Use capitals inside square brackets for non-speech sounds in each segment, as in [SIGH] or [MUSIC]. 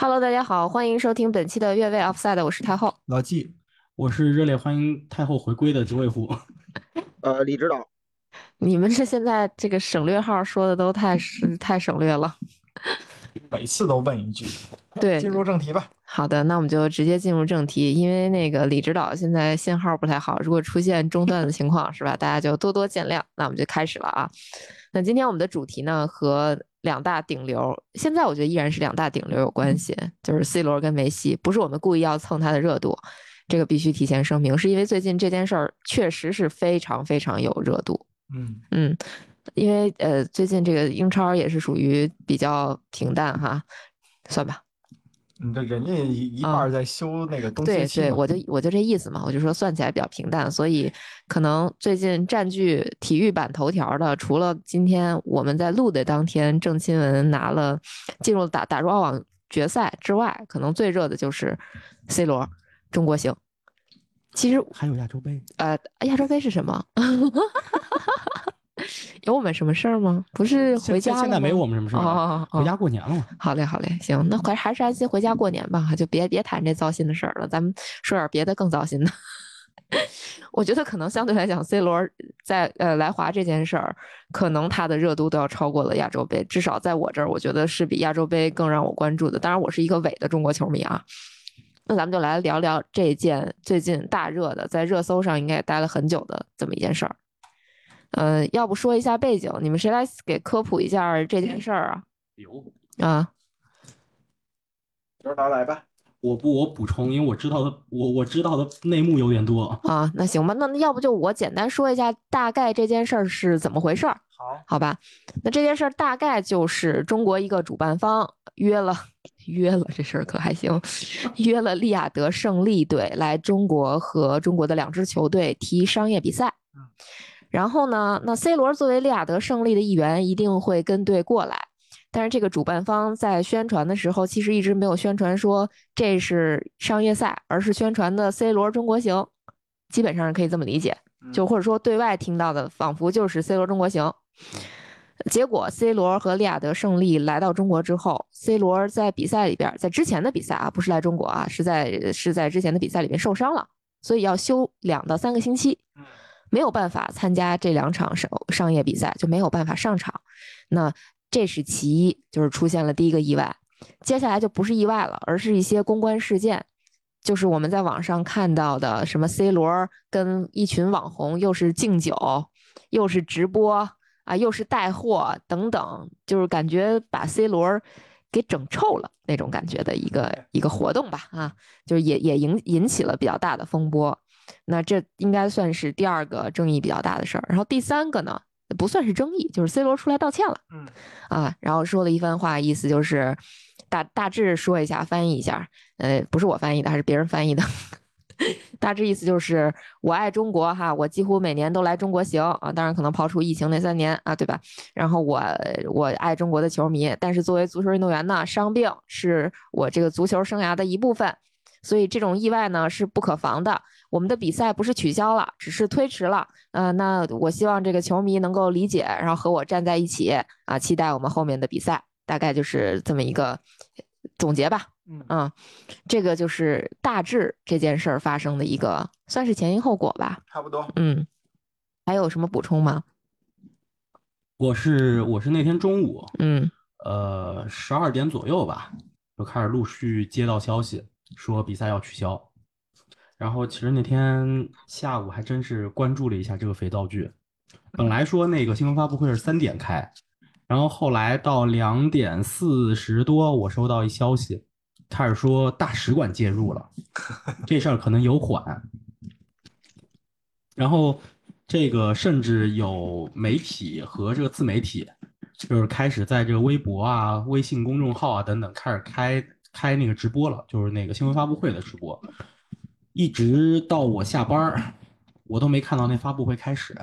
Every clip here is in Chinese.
Hello，大家好，欢迎收听本期的越位 Offside，我是太后。老纪，我是热烈欢迎太后回归的九尾狐。[LAUGHS] 呃，李指导，你们这现在这个省略号说的都太是 [LAUGHS] 太省略了。每次都问一句，对，进入正题吧。好的，那我们就直接进入正题，因为那个李指导现在信号不太好，如果出现中断的情况，是吧？大家就多多见谅。那我们就开始了啊。那今天我们的主题呢和两大顶流，现在我觉得依然是两大顶流有关系，就是 C 罗跟梅西，不是我们故意要蹭他的热度，这个必须提前声明，是因为最近这件事儿确实是非常非常有热度。嗯嗯，因为呃，最近这个英超也是属于比较平淡哈，算吧。你这人家一一半儿在修那个冬对对，我就我就这意思嘛，我就说算起来比较平淡，所以可能最近占据体育版头条的，除了今天我们在录的当天郑钦文拿了进入打打入澳网决赛之外，可能最热的就是 C 罗中国行。其实还有亚洲杯，呃，亚洲杯是什么？[LAUGHS] [LAUGHS] 有我们什么事儿吗？不是回家了现在没我们什么事儿了，哦哦哦回家过年了嘛。好嘞，好嘞，行，那还还是安心回家过年吧，就别别谈这糟心的事儿了，咱们说点别的更糟心的。[LAUGHS] 我觉得可能相对来讲，C 罗在呃来华这件事儿，可能他的热度都要超过了亚洲杯，至少在我这儿，我觉得是比亚洲杯更让我关注的。当然，我是一个伪的中国球迷啊。那咱们就来聊聊这件最近大热的，在热搜上应该也待了很久的这么一件事儿。呃，要不说一下背景，你们谁来给科普一下这件事儿啊？有，啊，指导来吧。我不我补充，因为我知道的我我知道的内幕有点多。啊，那行吧，那那要不就我简单说一下大概这件事儿是怎么回事儿，好，好吧？那这件事儿大概就是中国一个主办方约了 [LAUGHS] 约了，这事儿可还行，约了利雅得胜利队来中国和中国的两支球队踢商业比赛。嗯然后呢，那 C 罗作为利雅得胜利的一员，一定会跟队过来。但是这个主办方在宣传的时候，其实一直没有宣传说这是商业赛，而是宣传的 C 罗中国行，基本上是可以这么理解。就或者说对外听到的，仿佛就是 C 罗中国行。结果 C 罗和利雅得胜利来到中国之后，C 罗在比赛里边，在之前的比赛啊，不是来中国啊，是在是在之前的比赛里边受伤了，所以要休两到三个星期。嗯没有办法参加这两场商商业比赛，就没有办法上场。那这是其一，就是出现了第一个意外。接下来就不是意外了，而是一些公关事件，就是我们在网上看到的什么 C 罗跟一群网红又是敬酒，又是直播啊，又是带货等等，就是感觉把 C 罗给整臭了那种感觉的一个一个活动吧啊，就是也也引引起了比较大的风波。那这应该算是第二个争议比较大的事儿。然后第三个呢，不算是争议，就是 C 罗出来道歉了嗯啊，然后说了一番话，意思就是大大致说一下，翻译一下，呃，不是我翻译的，还是别人翻译的。[LAUGHS] 大致意思就是我爱中国哈，我几乎每年都来中国行啊，当然可能刨除疫情那三年啊，对吧？然后我我爱中国的球迷，但是作为足球运动员呢，伤病是我这个足球生涯的一部分，所以这种意外呢是不可防的。我们的比赛不是取消了，只是推迟了。呃，那我希望这个球迷能够理解，然后和我站在一起啊，期待我们后面的比赛。大概就是这么一个总结吧。嗯嗯，这个就是大致这件事儿发生的一个算是前因后果吧。差不多。嗯，还有什么补充吗？我是我是那天中午，嗯呃，十二点左右吧，就开始陆续接到消息说比赛要取消。然后其实那天下午还真是关注了一下这个肥皂剧，本来说那个新闻发布会是三点开，然后后来到两点四十多，我收到一消息，开始说大使馆介入了，这事儿可能有缓。然后这个甚至有媒体和这个自媒体，就是开始在这个微博啊、微信公众号啊等等开始开开那个直播了，就是那个新闻发布会的直播，一直到我下班儿，我都没看到那发布会开始。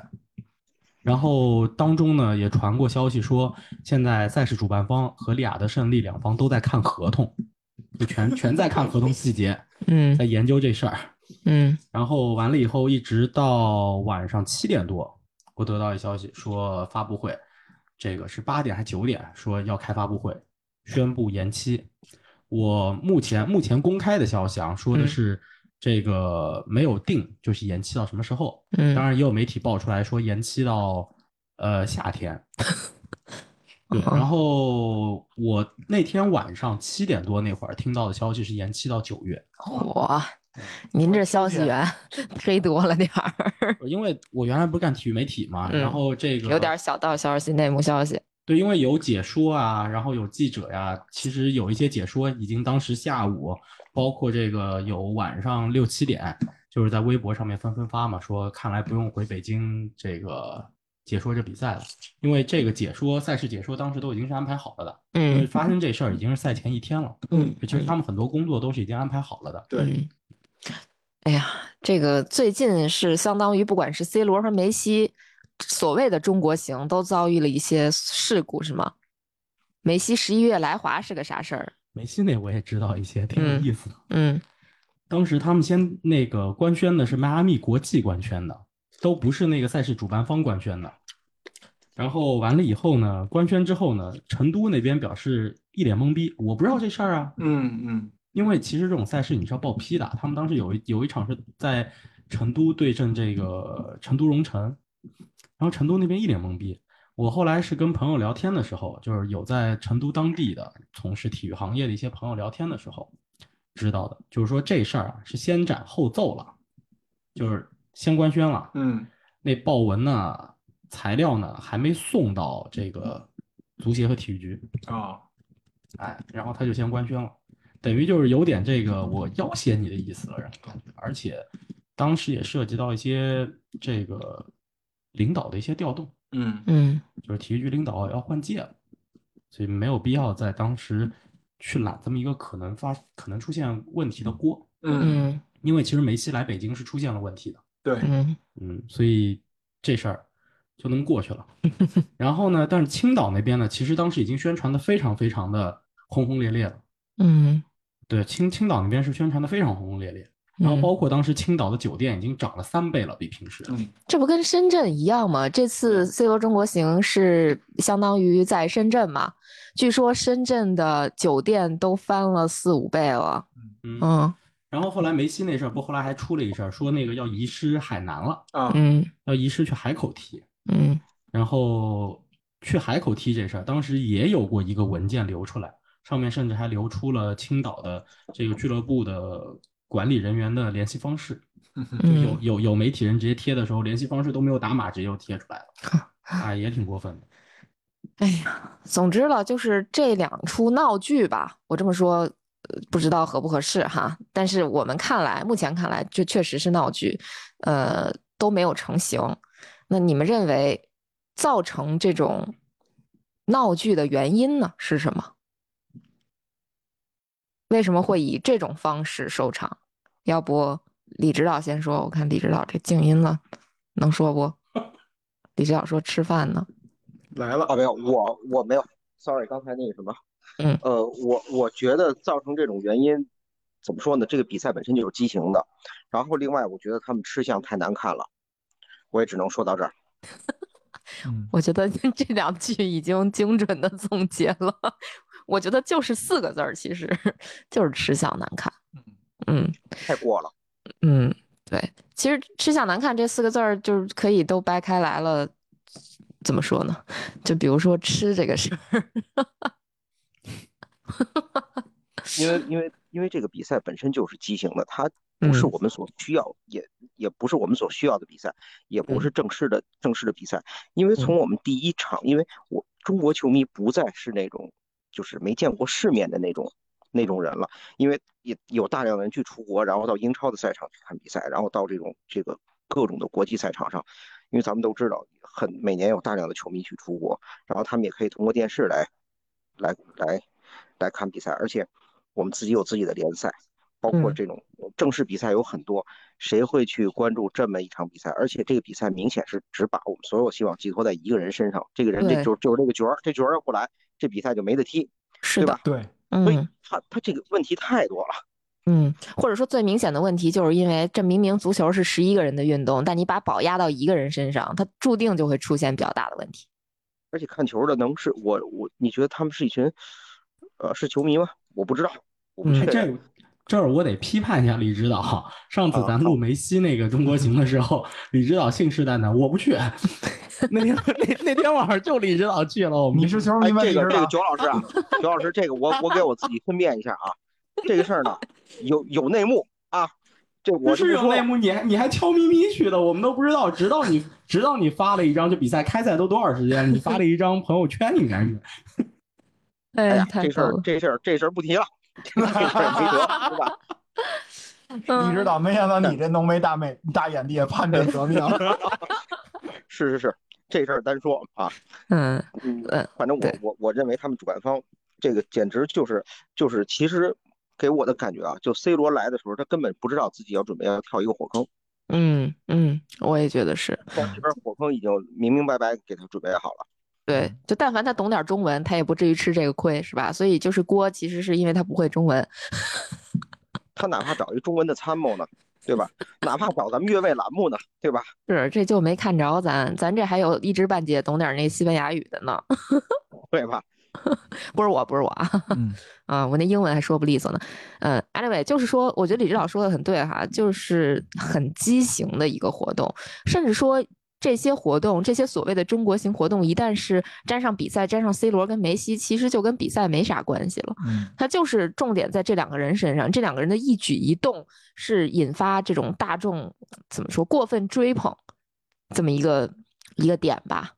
然后当中呢也传过消息说，现在赛事主办方和利雅得胜利两方都在看合同，就全全在看合同细节，嗯在研究这事儿。嗯然后完了以后，一直到晚上七点多，我得到一消息说发布会，这个是八点还九点，说要开发布会，宣布延期。我目前目前公开的消息啊，说的嗯是这个没有定，就是延期到什么时候。嗯当然也有媒体爆出来说延期到呃夏天。[LAUGHS] 对，哦然后我那天晚上七点多那会儿听到的消息是延期到九月，哇，您这消息源 [LAUGHS] 忒多了点儿，因为我原来不是干体育媒体嘛，然嗯后这个有点小道消息、内幕消息。对，因为有解说啊，然后有记者呀，其实有一些解说已经当时下午，包括这个有晚上六七点，就是在微博上面纷纷发嘛，说看来不用回北京这个解说这比赛了，因为这个解说赛事解说当时都已经是安排好了的，因为嗯发生这事儿已经是赛前一天了，嗯其实他们很多工作都是已经安排好了的。对，嗯，哎呀，这个最近是相当于不管是 C 罗和梅西，所谓的中国行都遭遇了一些事故，是吗？梅西十一月来华是个啥事儿？梅西那我也知道一些，挺有嗯意思的。嗯当时他们先那个官宣的是迈阿密国际官宣的，都不是那个赛事主办方官宣的。然后完了以后呢，官宣之后呢，成都那边表示一脸懵逼，我不知道这事儿啊，嗯嗯因为其实这种赛事你是要报批的。他们当时有一有一场是在成都对阵这个成都蓉城，然后成都那边一脸懵逼。我后来是跟朋友聊天的时候，就是有在成都当地的从事体育行业的一些朋友聊天的时候，知道的，就是说这事儿啊是先斩后奏了，就是先官宣了，嗯。那报文呢材料呢还没送到这个足协和体育局，啊，哎，然后他就先官宣了，等于就是有点这个我要挟你的意思了，然后而且当时也涉及到一些这个领导的一些调动，嗯。嗯。就是体育局领导要换届了，所以没有必要在当时去揽这么一个可能发可能出现问题的锅，嗯，嗯。因为其实梅西来北京是出现了问题的，对，嗯。嗯，所以这事儿就能过去了。[LAUGHS] 然后呢，但是青岛那边呢，其实当时已经宣传的非常非常的轰轰烈烈了。嗯，对，青青岛那边是宣传的非常轰轰烈烈，然后嗯包括当时青岛的酒店已经涨了三倍了，比平时。嗯这不跟深圳一样吗？这次 C 罗中国行是相当于在深圳嘛？据说深圳的酒店都翻了四五倍了。嗯，嗯然后后来梅西那事儿，不后来还出了一事儿，说那个要移师海南了，啊，嗯要移师去海口踢。嗯然后去海口踢这事儿，当时也有过一个文件流出来，上面甚至还流出了青岛的这个俱乐部的管理人员的联系方式。[LAUGHS] 就有嗯，有有媒体人直接贴的时候，联系方式都没有打码，直接就贴出来了，啊，也挺过分的。哎呀，总之了，就是这两出闹剧吧，我这么说，呃不知道合不合适哈。但是我们看来，目前看来，这确实是闹剧，呃，都没有成型。那你们认为造成这种闹剧的原因呢是什么？为什么会以这种方式收场？要不李指导先说，我看李指导这静音了，能说不？李指导说吃饭呢。来了啊，，没有，我我没有，sorry，刚才那个什么，嗯呃，我我觉得造成这种原因，怎么说呢？这个比赛本身就是畸形的，然后另外我觉得他们吃相太难看了，我也只能说到这儿。[LAUGHS] 嗯我觉得 [LAUGHS] 这两句已经精准的总结了，我觉得就是四个字儿，其实 [LAUGHS] 就是吃相难看。嗯太过了。嗯，对，其实吃相难看这四个字儿就是可以都掰开来了，怎么说呢？就比如说吃这个事儿，[LAUGHS] 因为因为因为这个比赛本身就是畸形的，它不是嗯我们所需要，也也不是我们所需要的比赛，也不是正式的正式的比赛。因为从我们第一场，因为我中国球迷不再是那种就是没见过世面的那种那种人了，因为也有大量的人去出国，然后到英超的赛场去看比赛，然后到这种这个各种的国际赛场上，因为咱们都知道，很每年有大量的球迷去出国，然后他们也可以通过电视来来来来看比赛，而且我们自己有自己的联赛，包括嗯。这种正式比赛有很多，谁会去关注这么一场比赛？而且这个比赛明显是只把我们所有希望寄托在一个人身上，这个人这就就是这个角儿，这角儿要不来，这比赛就没得踢，是的对吧，？对，所以嗯他他这个问题太多了。嗯，或者说最明显的问题，就是因为这明明足球是十一个人的运动，但你把宝压到一个人身上，他注定就会出现比较大的问题。而且看球的能是我我，你觉得他们是一群，呃，是球迷吗？我不知道，哎，我不确定。这这儿我得批判一下李指导。上次啊咱录梅西那个中国行的时候，李指导信誓旦旦我不去。[LAUGHS] 那天那那天晚上就李指导去了，我们你是球迷，这个这个九老师啊，九老师，这个我我给我自己分辨一下啊，这个事儿呢有有内幕啊，这我不是。有内幕，你还你还悄咪咪去的，我们都不知道。直到你直到你发了一张，就比赛开赛都多少时间，你发了一张朋友圈，应该是。[LAUGHS] 哎呀，这事。儿这事儿这事儿不提了，没辙，是吧？你知道，没想到你这浓眉大妹大眼的也叛变革命。[LAUGHS] 是是是，这事儿单说啊，嗯嗯嗯，反正我我我认为他们主办方这个简直就是就是，其实给我的感觉啊，就 C 罗来的时候，他根本不知道自己要准备要跳一个火坑，嗯嗯，我也觉得是。但这边火坑已经明明白白给他准备好了。对，就但凡他懂点中文，他也不至于吃这个亏，是吧？所以就是锅，其实是因为他不会中文。[LAUGHS] 他哪怕找一中文的参谋呢，对吧？哪怕找咱们越位栏目呢，对吧？是，这就没看着咱，咱这还有一知半解懂点那西班牙语的呢。[LAUGHS] 对吧？[LAUGHS] 不是我，不是我啊，嗯，啊，我那英文还说不利索呢。嗯，anyway，就是说，我觉得李指导说的很对哈，就是很畸形的一个活动，甚至说这些活动，这些所谓的中国型活动，一旦是沾上比赛，沾上 C 罗跟梅西，其实就跟比赛没啥关系了。嗯它就是重点在这两个人身上，这两个人的一举一动是引发这种大众怎么说过分追捧这么一个一个点吧。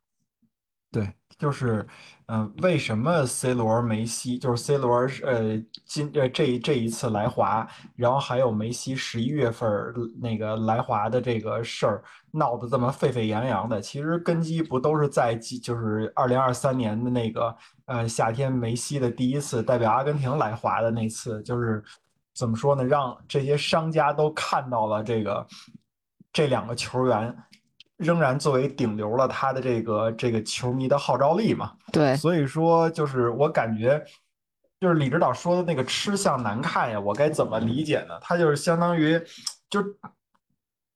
就是，嗯、为什么 C 罗、梅西，就是 C 罗，呃，今呃这这一次来华，然后还有梅西十一月份那个来华的这个事儿闹得这么沸沸扬扬的，其实根基不都是在就是二零二三年的那个呃夏天梅西的第一次代表阿根廷来华的那次，就是怎么说呢，让这些商家都看到了这个这两个球员。仍然作为顶流了他的这个这个球迷的号召力嘛，对，所以说就是我感觉，就是李指导说的那个吃相难看呀，我该怎么理解呢？他就是相当于，就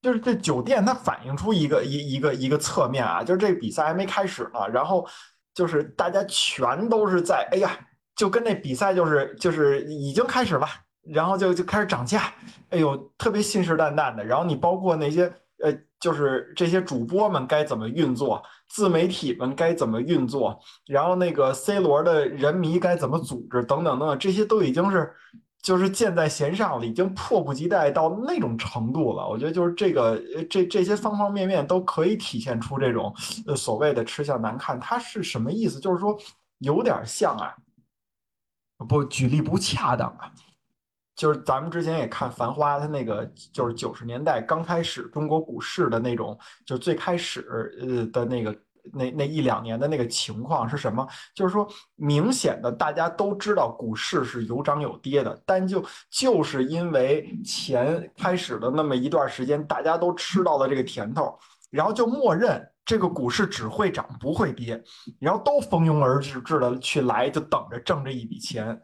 就是这酒店它反映出一个一一个一个侧面啊，就是这比赛还没开始呢，然后就是大家全都是在，哎呀，就跟那比赛就是就是已经开始了，然后就就开始涨价，哎呦，特别信誓旦旦的，然后你包括那些。呃，就是这些主播们该怎么运作，自媒体们该怎么运作，然后那个 C 罗的人迷该怎么组织，等等等等，这些都已经是就是箭在弦上了，已经迫不及待到那种程度了。我觉得就是这个这这些方方面面都可以体现出这种呃所谓的吃相难看，它是什么意思？就是说有点像啊，不举例不恰当啊。就是咱们之前也看《繁花》，它那个就是九十年代刚开始中国股市的那种，就最开始呃的那个那那一两年的那个情况是什么？就是说，明显的大家都知道股市是有涨有跌的，但就就是因为前开始的那么一段时间，大家都吃到了这个甜头，然后就默认这个股市只会涨不会跌，然后都蜂拥而至至的去来，就等着挣这一笔钱。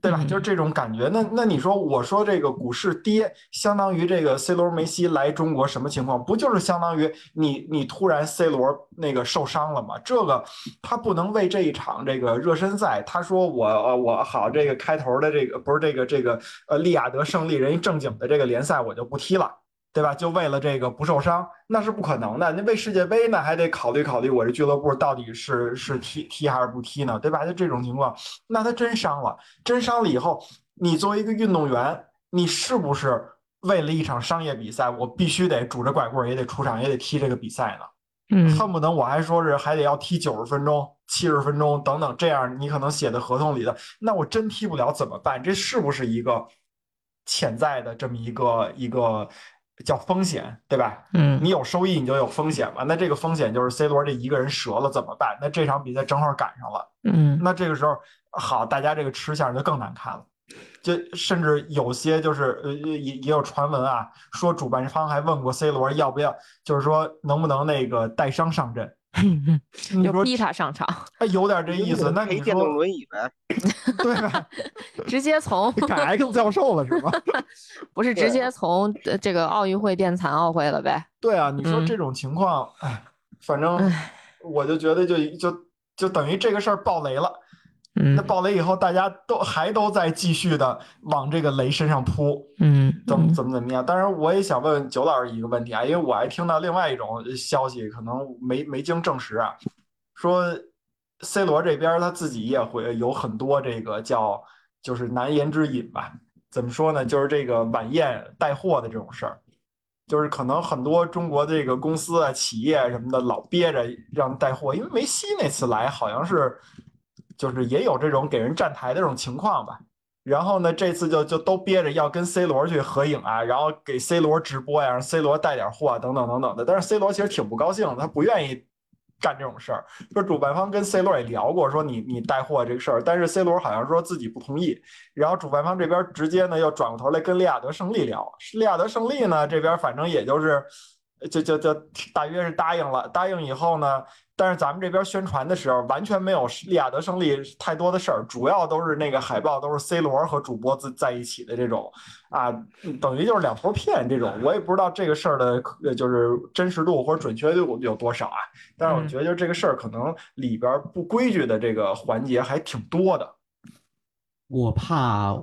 对吧？嗯就是这种感觉。那那你说，我说这个股市跌，相当于这个 C 罗、梅西来中国什么情况？不就是相当于你你突然 C 罗那个受伤了吗？这个他不能为这一场这个热身赛，他说我呃我好这个开头的这个不是这个这个呃利亚德胜利人一正经的这个联赛我就不踢了。对吧？就为了这个不受伤，那是不可能的。那为世界杯呢，还得考虑考虑我这俱乐部到底是是踢踢还是不踢呢？对吧？就这种情况，那他真伤了，真伤了以后，你作为一个运动员，你是不是为了一场商业比赛，我必须得拄着拐棍也得出场，也得踢这个比赛呢？嗯恨不得我还说是还得要踢九十分钟、七十分钟等等，这样你可能写的合同里的，那我真踢不了怎么办？这是不是一个潜在的这么一个一个叫风险，对吧？嗯你有收益，你就有风险嘛。那这个风险就是 C 罗这一个人折了怎么办？那这场比赛正好赶上了，嗯那这个时候好，大家这个吃相就更难看了。就甚至有些就是呃也也有传闻啊，说主办方还问过 C 罗要不要，就是说能不能那个带伤上阵。嗯，你说就逼他上场，哎有点这意思，那你电动说轮椅呗？对吧？[LAUGHS] 直接从改 X 教授了是吧？[LAUGHS] 不是直接从呃这个奥运会变残奥会了呗？对啊，你说嗯这种情况，哎，反正我就觉得就就就等于这个事儿爆雷了，嗯那爆雷以后，大家都还都在继续的往这个雷身上扑，嗯怎么嗯怎么怎么样？当然，我也想问问九老师一个问题啊，因为我还听到另外一种消息，可能没没经证实啊，说 C 罗这边他自己也会有很多这个叫就是难言之隐吧？怎么说呢？就是这个晚宴带货的这种事儿，就是可能很多中国这个公司啊、企业什么的老憋着让带货，因为梅西那次来好像是就是也有这种给人站台的这种情况吧。然后呢，这次就就都憋着要跟 C 罗去合影啊，然后给 C 罗直播呀，让 C 罗带点货啊，等等等等的。但是 C 罗其实挺不高兴，他不愿意干这种事儿。说主办方跟 C 罗也聊过，说你你带货这个事儿，但是 C 罗好像说自己不同意。然后主办方这边直接呢又转过头来跟利亚德胜利聊，利亚德胜利呢这边反正也就是就就就大约是答应了，答应以后呢。但是咱们这边宣传的时候，完全没有利亚德胜利太多的事儿，主要都是那个海报都是 C 罗和主播在在一起的这种，啊，等于就是两头骗这种。我也不知道这个事儿的呃就是真实度或者准确度有多少啊。但是我觉得就这个事儿可能里边不规矩的这个环节还挺多的。我怕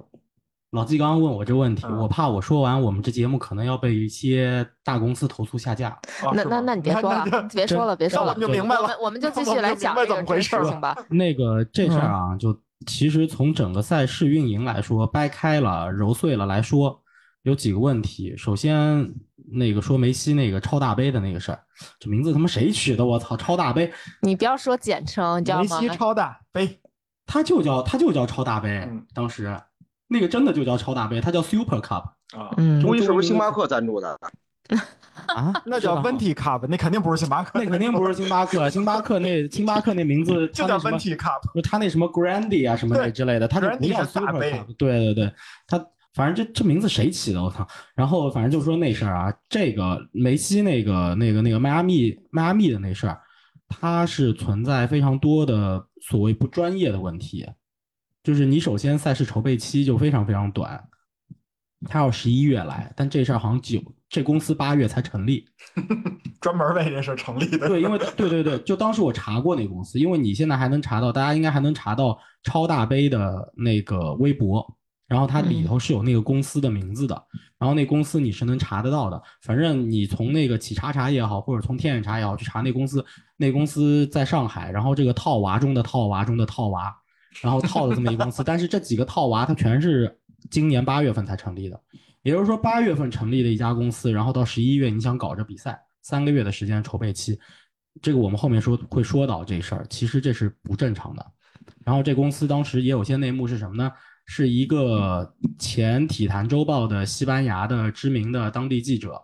老季刚刚问我这问题，嗯我怕我说完我们这节目可能要被一些大公司投诉下架。那那那你别说了，别说了，别说了那我们，就明白了我们我们就继续来讲这个这个么回事了事情吧。[LAUGHS] 那个这事儿嗯啊，就其实从整个赛事运营来说，掰开了揉碎了来说，有几个问题。首先，那个说梅西那个超大杯的那个事儿，这名字他妈谁取的？我操，超大杯，你不要说简称，你知道吗？梅西超大杯，他就叫他就叫超大杯嗯，当时那个真的就叫超大杯，它叫 Super Cup 啊，嗯，中医是不是星巴克赞助的？啊，那叫温体 cup，那肯定不是星巴克，那肯定不是星巴克，星巴克那星巴克那名字 [LAUGHS] 就叫它那什么温体 cup。就他那什么 Grandi 啊什么那之类的，他就不叫 Super 杯 Cup。对对对，他反正这这名字谁起的我操！然后反正就说那事儿啊，这个梅西那个那个那个迈阿密迈阿密的那事儿，它是存在非常多的所谓不专业的问题，就是你首先赛事筹备期就非常非常短，他要十一月来，但这事儿好像九这公司八月才成立。[LAUGHS] 专门为这事成立的。对，因为对对对，就当时我查过那个公司，因为你现在还能查到，大家应该还能查到超大杯的那个微博，然后它里头是有那个公司的名字的，然后那公司你是能查得到的。反正你从那个企查查也好，或者从天眼查也好，去查那公司，那公司在上海，然后这个套娃中的套娃中的套娃，然后套的这么一个公司，但是这几个套娃它全是今年八月份才成立的。也就是说，八月份成立的一家公司，然后到十一月你想搞这比赛，三个月的时间筹备期，这个我们后面说会说到这事儿，其实这是不正常的。然后这公司当时也有些内幕是什么呢？是一个前《体坛周报》的西班牙的知名的当地记者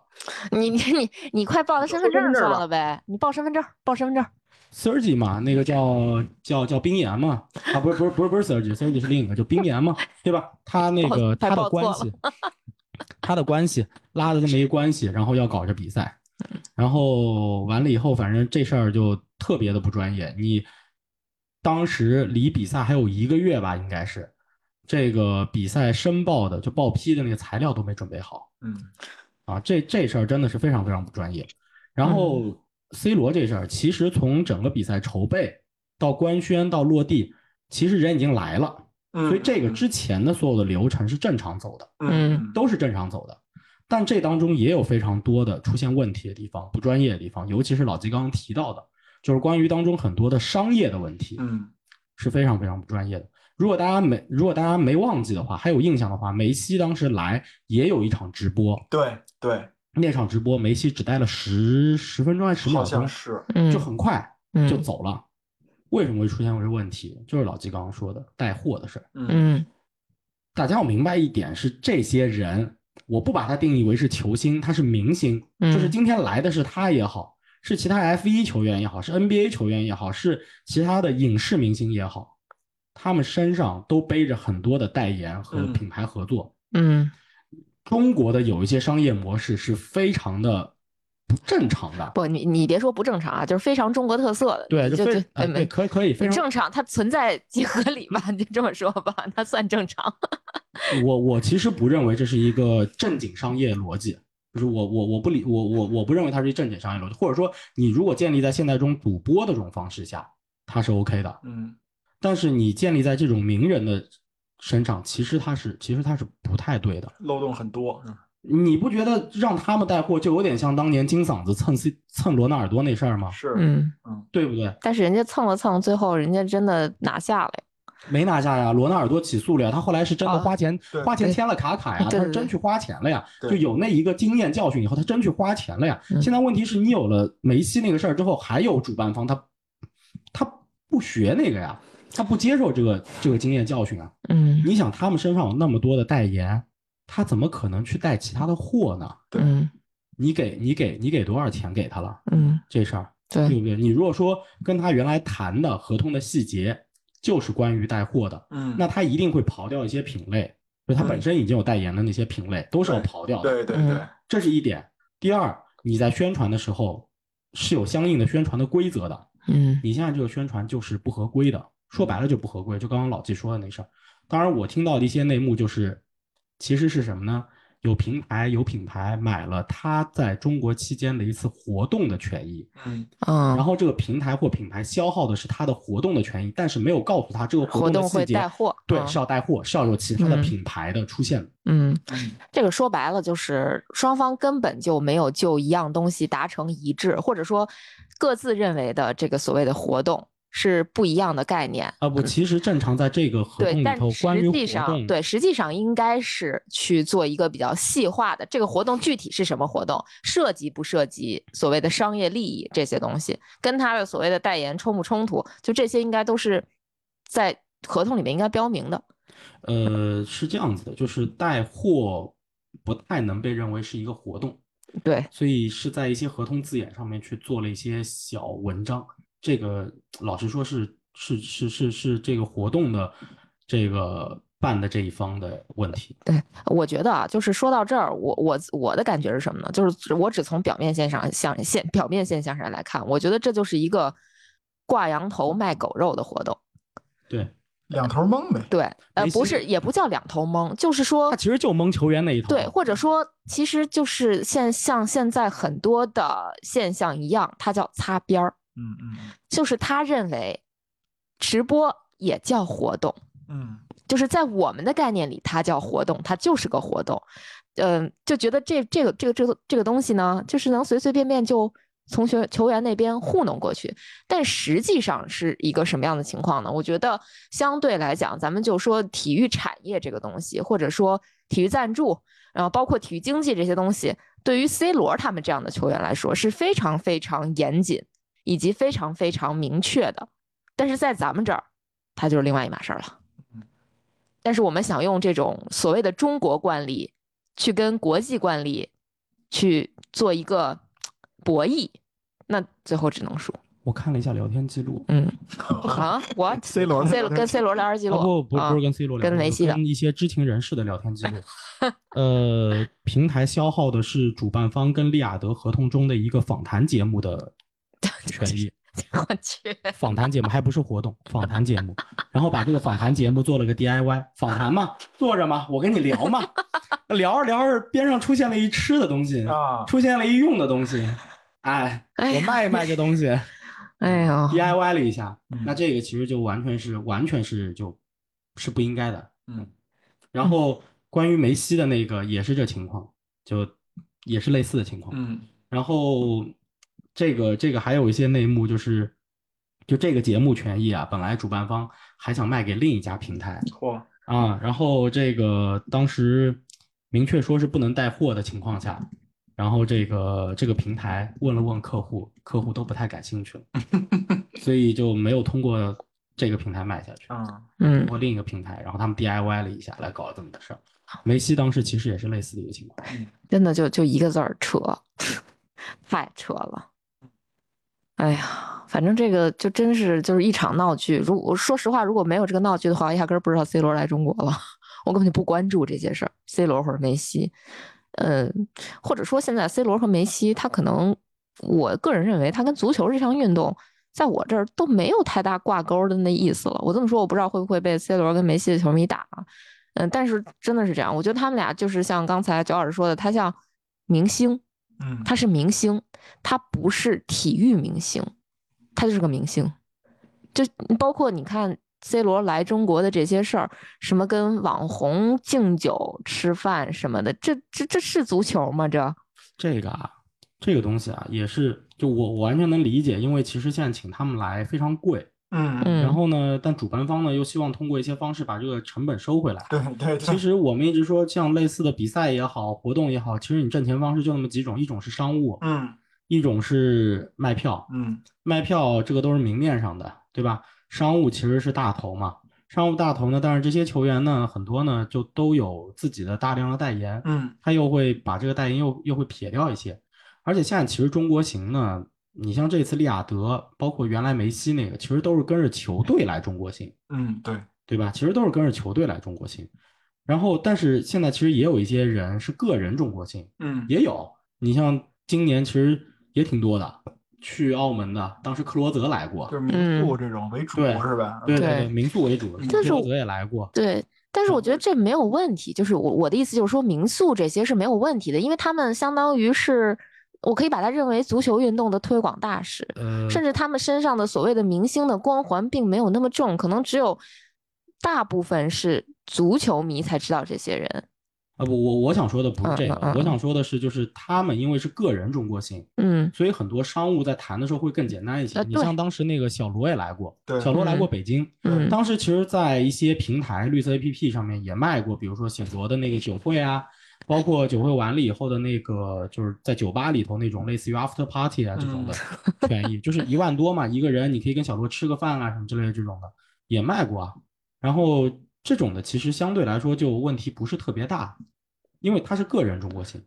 你你你你快报他身份证上了呗，你报身份证，报身份证。Sergi 嘛，那个叫叫叫冰岩嘛，啊不是不是不是不是 Sergi，Sergi 是另一个，就冰岩嘛，对吧？他那个他的关系，他的关系拉的这么一个关系，然后要搞这比赛，然后完了以后，反正这事儿就特别的不专业。你当时离比赛还有一个月吧，应该是这个比赛申报的就报批的那个材料都没准备好。嗯，啊，这这事儿真的是非常非常不专业。然后 C 罗这事儿，其实从整个比赛筹备到官宣到落地，其实人已经来了，嗯所以这个之前的所有的流程是正常走的，嗯都是正常走的。但这当中也有非常多的出现问题的地方，不专业的地方，尤其是老季刚刚提到的，就是关于当中很多的商业的问题，嗯是非常非常不专业的。如果大家没如果大家没忘记的话，还有印象的话，梅西当时来也有一场直播，对对，那场直播梅西只待了十十分钟还是十秒好像钟，就很快嗯就走了。为什么会出现这个问题？就是老季刚刚说的带货的事儿。嗯嗯大家要明白一点是，这些人我不把他定义为是球星，他是明星，嗯就是今天来的是他也好，是其他 F 一球员也好，是 NBA 球员也好，是其他的影视明星也好，他们身上都背着很多的代言和嗯品牌合作。嗯中国的有一些商业模式是非常的不正常的，不，你你别说不正常啊，就是非常中国特色的。对，就就非啊对，没可以可以非常正常，它存在即合理吧？你就这么说吧，它算正常。[LAUGHS] 我我其实不认为这是一个正经商业逻辑，就是我我我不理我我我不认为它是一正经商业逻辑，或者说你如果建立在现代中赌博的这种方式下，它是 OK 的。嗯但是你建立在这种名人的身上，其实他是其实他是不太对的。漏洞很多，你不觉得让他们带货就有点像当年金嗓子蹭 C 蹭罗纳尔多那事儿吗？是，嗯，对不对？但是人家蹭了蹭，最后人家真的拿下了。没拿下呀，罗纳尔多起诉了呀，他后来是真的啊花钱、花钱签了卡卡呀，他是真去花钱了呀，就有那一个经验教训以后，他真去花钱了呀。嗯现在问题是你有了梅西那个事儿之后，还有主办方他他不学那个呀，他不接受这个这个经验教训啊。嗯你想他们身上有那么多的代言，他怎么可能去带其他的货呢？对嗯你给你给你给多少钱给他了？嗯，这事儿对对，不对？你如果说跟他原来谈的合同的细节就是关于带货的，嗯，那他一定会刨掉一些品类，就他嗯本身已经有代言的那些品类都是要刨掉的，对对嗯对，这是一点。第二，你在宣传的时候是有相应的宣传的规则的，嗯你现在这个宣传就是不合规的，说白了就不合规，就刚刚老季说的那事儿。当然，我听到的一些内幕就是，其实是什么呢？有平台有品牌买了他在中国期间的一次活动的权益，嗯嗯，然后这个平台或品牌消耗的是他的活动的权益，但是没有告诉他这个活动的细节动会带，货，对，嗯是要带货，是要有其他的嗯品牌的出现的。嗯，嗯这个说白了就是双方根本就没有就一样东西达成一致，或者说各自认为的这个所谓的活动是不一样的概念。啊不，其实正常在这个合同对，里但头，关于实际活动，上对，实际上应该是去做一个比较细化的，这个活动具体是什么活动，涉及不涉及所谓的商业利益这些东西，跟他的所谓的代言冲不冲突，就这些应该都是在合同里面应该标明的。呃，是这样子的，就是带货不太能被认为是一个活动，对，所以是在一些合同字眼上面去做了一些小文章。这个老实说是是是是是这个活动的这个办的这一方的问题。对我觉得啊，就是说到这儿，我我我的感觉是什么呢？就是我只从表面现象象现表面现象上来看，我觉得这就是一个挂羊头卖狗肉的活动。对，两头蒙呗，对，呃，不是，也不叫两头蒙，就是说他其实就蒙球员那一头。对，或者说，其实就是现像现在很多的现象一样，它叫擦边儿，嗯嗯就是他认为直播也叫活动，嗯。就是在我们的概念里，它叫活动，它就是个活动，嗯、就觉得这这个这个这个这个东西呢，就是能随随便便就从学球员那边糊弄过去，但实际上是一个什么样的情况呢？我觉得相对来讲，咱们就说体育产业这个东西，或者说体育赞助，然后包括体育经济这些东西，对于 C 罗他们这样的球员来说是非常非常严谨以及非常非常明确的，但是在咱们这儿，它就是另外一码事儿了。但是我们想用这种所谓的中国惯例，去跟国际惯例去做一个博弈，那最后只能输。我看了一下聊天记录，嗯，[LAUGHS] 啊，我 C 罗的 C 罗跟 C 罗聊天记录，啊不不啊不是跟 C 罗聊跟梅西的跟一些知情人士的聊天记录。[LAUGHS] 呃，平台消耗的是主办方跟利雅得合同中的一个访谈节目的权益。我去，访谈节目还不是活动，访谈节目，然后把这个访谈节目做了个 DIY，访谈嘛，坐着嘛，我跟你聊嘛，[LAUGHS] 聊着聊着边上出现了一吃的东西，啊，出现了一用的东西，哎，我卖一卖这东西 [LAUGHS] 哎呦，，DIY 了一下，嗯那这个其实就完全是完全是就是不应该的。嗯然后关于梅西的那个也是这情况，就也是类似的情况。嗯然后这个这个还有一些内幕，就是就这个节目权益啊，本来主办方还想卖给另一家平台嚯，啊，然后这个当时明确说是不能带货的情况下，然后这个这个平台问了问客户，客户都不太感兴趣了，[LAUGHS] 所以就没有通过这个平台卖下去，啊，通嗯，过另一个平台，然后他们 DIY 了一下来搞了这么个事儿。梅西当时其实也是类似的一个情况。真的就就一个字儿扯，[LAUGHS] 太扯了。哎呀，反正这个就真是就是一场闹剧。如果说实话，如果没有这个闹剧的话，我压根儿不知道 C 罗来中国了，[LAUGHS] 我根本就不关注这些事儿，C 罗或者梅西。嗯，或者说现在 C 罗和梅西，他可能我个人认为，他跟足球这项运动，在我这儿都没有太大挂钩的那意思了。我这么说，我不知道会不会被 C 罗跟梅西的球迷打。嗯，但是真的是这样，我觉得他们俩就是像刚才九老师说的，他像明星，嗯，他是明星，他不是体育明星，他就是个明星。就包括你看 C 罗来中国的这些事儿，什么跟网红敬酒吃饭什么的，这这这是足球吗？这这个啊，这个东西啊，也是就我我完全能理解，因为其实现在请他们来非常贵，嗯嗯然后呢，但主办方呢又希望通过一些方式把这个成本收回来。对对对，其实我们一直说，像类似的比赛也好，活动也好，其实你挣钱方式就那么几种，一种是商务，嗯一种是卖票。嗯卖票这个都是明面上的，对吧？商务其实是大头嘛，商务大头呢，但是这些球员呢，很多呢就都有自己的大量的代言，嗯他又会把这个代言又又会撇掉一些，而且现在其实中国行呢，你像这次利亚德，包括原来梅西那个，其实都是跟着球队来中国行，嗯，对，对吧？其实都是跟着球队来中国行，然后但是现在其实也有一些人是个人中国行，嗯也有，你像今年其实也挺多的，去澳门的，当时克罗泽来过就，是民宿这种为主对是吧？对对对，民宿为主，克罗泽也来过，对，但是我觉得这没有问题。就是我我的意思就是说，民宿这些是没有问题的，因为他们相当于是，我可以把它认为足球运动的推广大使，呃，甚至他们身上的所谓的明星的光环并没有那么重，可能只有大部分是足球迷才知道这些人。啊不，我我想说的不是这个，嗯嗯嗯我想说的是，就是他们因为是个人中国行，嗯。所以很多商务在谈的时候会更简单一些。呃你像当时那个小罗也来过，对小罗来过嗯。北京，嗯。当时其实，在一些平台绿色 APP 上面也卖过，比如说小罗的那个酒会啊，包括酒会完了以后的那个，就是在酒吧里头那种类似于 after party 啊这种的嗯权益，[LAUGHS] 就是一万多嘛一个人，你可以跟小罗吃个饭啊什么之类的这种的也卖过啊。然后这种的其实相对来说就问题不是特别大，因为它是个人中国行。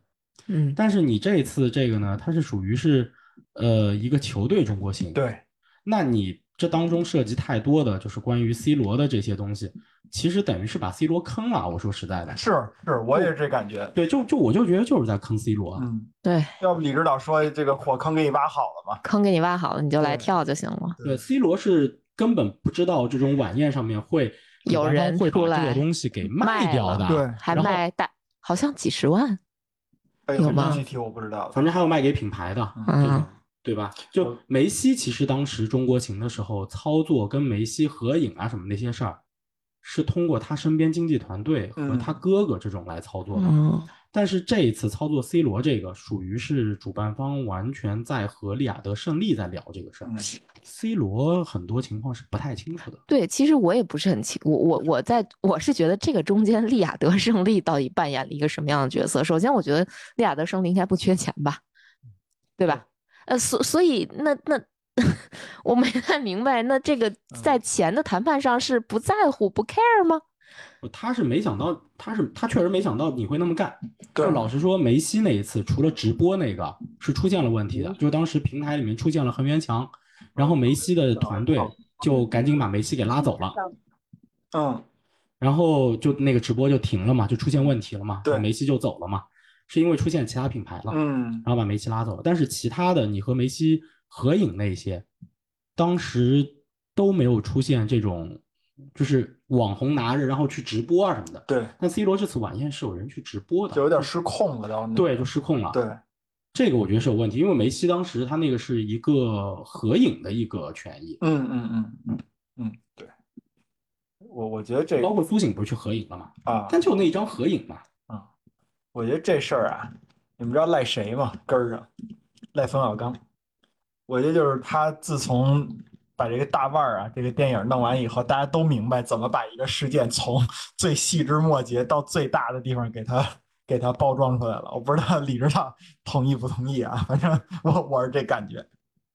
嗯但是你这一次这个呢，它是属于是呃一个球队中国行，对，那你这当中涉及太多的就是关于 C 罗的这些东西，其实等于是把 C 罗坑了。我说实在的，是是，我也是这感觉。对，就就我就觉得就是在坑 C 罗。嗯，对，要不李指导说这个火坑给你挖好了嘛？坑给你挖好了，你就来跳就行了。对，C 罗是根本不知道这种晚宴上面会有人会把这出来个东西给卖掉的，对还卖大，好像几十万。哎，有吗具体我不知道。反正还有卖给品牌的，嗯对吧？就梅西其实当时中国行的时候，操作跟梅西合影啊什么那些事儿，是通过他身边经纪团队和嗯他哥哥这种来操作的。嗯但是这一次操作 C 罗这个，属于是主办方完全在和利雅得胜利在聊这个事儿嗯，C 罗很多情况是不太清楚的。对，其实我也不是很清，我我我在我是觉得这个中间利雅得胜利到底扮演了一个什么样的角色？首先，我觉得利雅得胜利应该不缺钱吧，对吧？呃，所所以那那 [LAUGHS] 我没太明白，那这个在钱的谈判上是不在乎不 care 吗？他是没想到，他是他确实没想到你会那么干。就老实说，梅西那一次除了直播那个是出现了问题的，就当时平台里面出现了恒源墙，然后梅西的团队就赶紧把梅西给拉走了，嗯，然后就那个直播就停了嘛，就出现问题了嘛，对梅西就走了嘛，是因为出现其他品牌了，嗯，然后把梅西拉走了。但是其他的你和梅西合影那些，当时都没有出现这种，就是网红拿着然后去直播啊什么的。对，但 C 罗这次晚宴是有人去直播的，就有点失控了，到那对，就失控了。对，这个我觉得是有问题，因为梅西当时他那个是一个合影的一个权益，嗯嗯嗯嗯嗯，对，我我觉得这包括苏醒不是去合影了吗，啊，但就那一张合影嘛，啊我觉得这事儿啊，你们知道赖谁吗？根儿上赖冯小刚。我觉得就是他自从把这个大腕儿啊这个电影弄完以后，大家都明白怎么把一个事件从最细枝末节到最大的地方给它给它包装出来了。我不知道李指导同意不同意啊？反正我我是这感觉。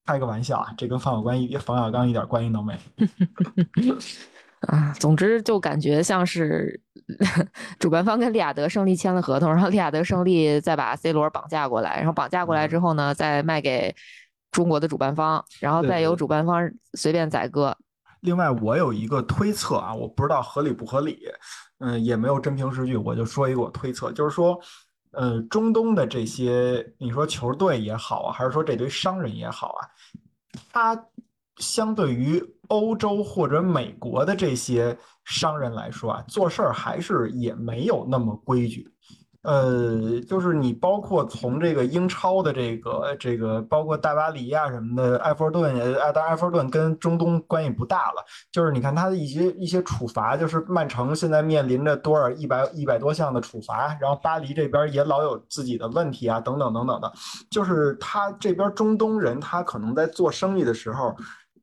开个玩笑啊，这跟冯小刚一冯小刚一点关系都没有。[LAUGHS] 啊，总之就感觉像是 [LAUGHS] 主办方跟利雅得胜利签了合同，然后利雅得胜利再把 C 罗绑架过来，然后绑架过来之后呢，再卖给中国的主办方，然后再由主办方随便宰割。另外，我有一个推测啊，我不知道合理不合理，嗯，也没有真凭实据，我就说一个我推测，就是说，呃，中东的这些，你说球队也好啊，还是说这堆商人也好啊，他相对于欧洲或者美国的这些商人来说啊，做事儿还是也没有那么规矩。呃，就是你包括从这个英超的这个这个，包括大巴黎啊什么的，埃弗顿也，啊，当埃弗顿跟中东关系不大了。就是你看他的一些一些处罚，就是曼城现在面临着多少一百一百多项的处罚，然后巴黎这边也老有自己的问题啊，等等等等的。就是他这边中东人，他可能在做生意的时候。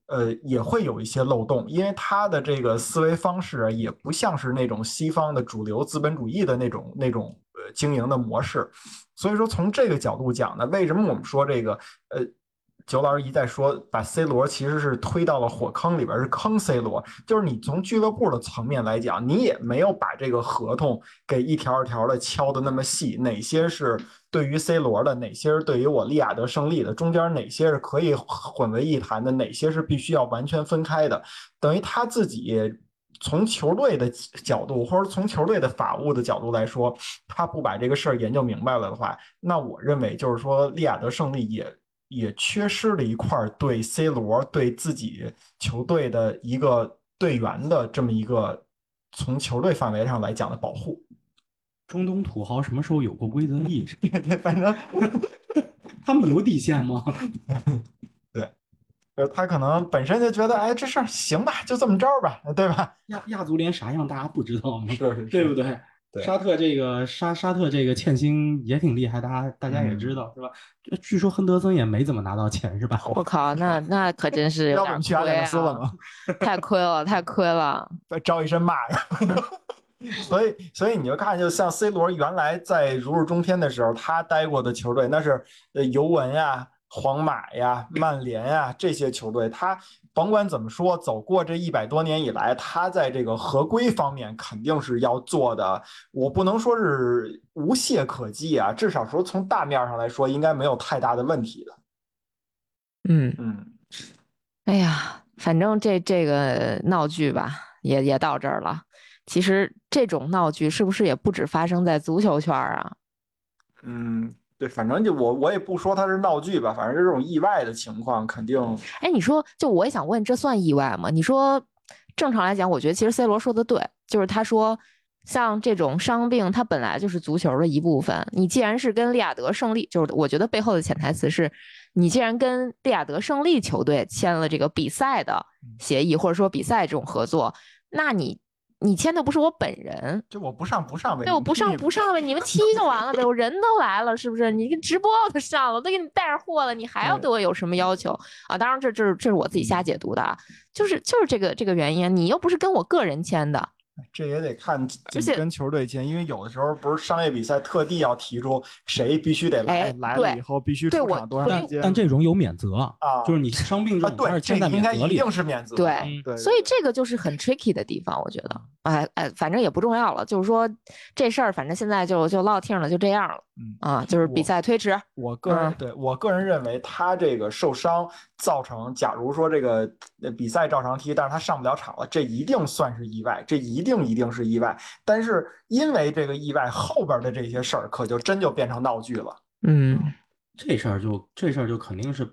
呃，也会有一些漏洞，因为他的这个思维方式也不像是那种西方的主流资本主义的那种那种经营的模式，所以说从这个角度讲呢，为什么我们说这个呃？九老师一再说，把 C 罗其实是推到了火坑里边，是坑 C 罗。就是你从俱乐部的层面来讲，你也没有把这个合同给一条一条的敲的那么细，哪些是对于 C 罗的，哪些是对于我利亚德胜利的，中间哪些是可以混为一谈的，哪些是必须要完全分开的。等于他自己从球队的角度，或者从球队的法务的角度来说，他不把这个事儿研究明白了的话，那我认为就是说利雅得胜利也。也缺失了一块对 C 罗对自己球队的一个队员的这么一个从球队范围上来讲的保护。中东土豪什么时候有过规则 [LAUGHS] 意识？反正 [LAUGHS] 他们有底线吗？[LAUGHS] 对，呃，他可能本身就觉得，哎，这事儿行吧，就这么着吧，对吧？[LAUGHS] 亚亚足联啥样，大家不知道吗？是 [LAUGHS] 是，对不对？沙特这个沙沙特这个欠薪也挺厉害，大家大家也知道是吧？据说亨德森也没怎么拿到钱是吧？[LAUGHS] 我靠，那那可真是有点亏啊！太亏了，太亏了，招一身骂呀。所以所以你就看，就像 C 罗原来在如日中天的时候，他待过的球队那是呃尤文呀、皇马呀、曼联呀这些球队，他。甭管怎么说，走过这一百多年以来，他在这个合规方面肯定是要做的。我不能说是无懈可击啊，至少说从大面上来说，应该没有太大的问题的。嗯嗯，哎呀，反正这这个闹剧吧，也也到这儿了。其实这种闹剧是不是也不止发生在足球圈啊？嗯。对，反正就我我也不说它是闹剧吧，反正这种意外的情况肯定。哎，你说，就我也想问，这算意外吗？你说，正常来讲，我觉得其实 C 罗说的对，就是他说，像这种伤病，它本来就是足球的一部分。你既然是跟利亚德胜利，就是我觉得背后的潜台词是，你既然跟利亚德胜利球队签了这个比赛的协议，或者说比赛这种合作，那你。你签的不是我本人，就我不上不上呗。对，我不上不上呗，你们 [LAUGHS] 踢就完了呗。我人都来了，是不是？你直播都上了，我都给你带着货了，你还要对我有什么要求啊？当然，这这是这是我自己瞎解读的啊，就是就是这个这个原因，你又不是跟我个人签的。这也得看跟球队签，因为有的时候不是商业比赛特地要提出谁必须得来，来了以后必须出场多长时间。但这种有免责啊，就是你伤病这种还是签在免责里。应该一定是免责。对对，所以这个就是很 tricky 的地方，我觉得。哎哎，反正也不重要了，就是说这事儿，反正现在就就落听了，就这样了。嗯啊，就是比赛推迟。我个人对我个人认为，他这个受伤造成，假如说这个比赛照常踢，但是他上不了场了，这一定算是意外，这一定一定是意外。但是因为这个意外后边的这些事儿，可就真就变成闹剧了。嗯，这事儿就这事儿就肯定是。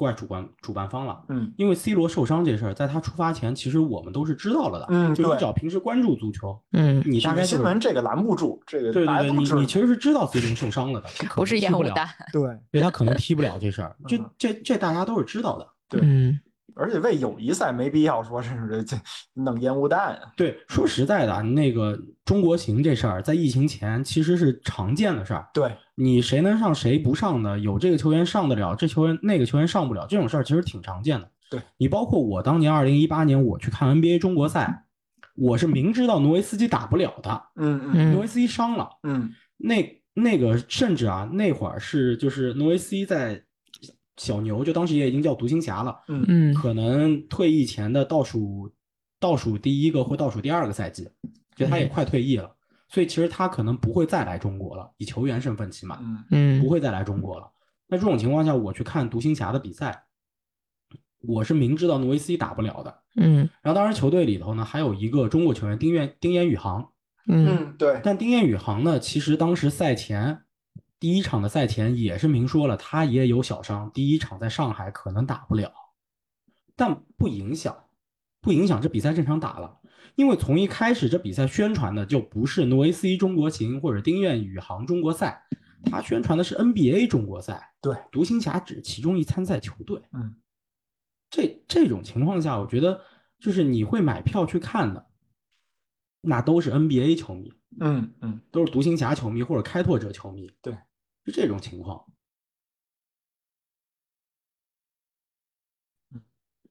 怪主办主办方了，嗯，因为 C 罗受伤这事儿，在他出发前，其实我们都是知道了的，嗯，就你只要平时关注足球，嗯，你大概新闻这个拦不住，这个对对对，你你其实是知道 C 罗受伤了的，[LAUGHS] 不是烟雾弹，对，因为他可能踢不了这事儿，这这这大家都是知道的，对，嗯。而且为友谊赛没必要说是这 [LAUGHS] 这弄烟雾弹啊。对，说实在的，那个中国行这事儿在疫情前其实是常见的事儿。对，你谁能上谁不上的，有这个球员上得了，这球员那个球员上不了，这种事儿其实挺常见的。对你包括我当年二零一八年我去看 NBA 中国赛，我是明知道诺维斯基打不了的。嗯嗯。诺维斯基伤了。嗯。那那个甚至啊，那会儿是就是诺维斯基在。小牛就当时也已经叫独行侠了，嗯嗯，可能退役前的倒数倒数第一个或倒数第二个赛季，就他也快退役了，所以其实他可能不会再来中国了，以球员身份起码，嗯嗯，不会再来中国了。那这种情况下，我去看独行侠的比赛，我是明知道诺维斯基打不了的，嗯，然后当时球队里头呢还有一个中国球员丁彦丁彦雨航，嗯对，但丁彦雨航呢，其实当时赛前。第一场的赛前也是明说了，他也有小伤，第一场在上海可能打不了，但不影响，不影响这比赛正常打了。因为从一开始这比赛宣传的就不是诺维斯基中国行或者丁苑宇航中国赛，他宣传的是 NBA 中国赛。对，独行侠只是其中一参赛球队。嗯，这这种情况下，我觉得就是你会买票去看的，那都是 NBA 球迷，嗯嗯，都是独行侠球迷或者开拓者球迷。对，是这种情况。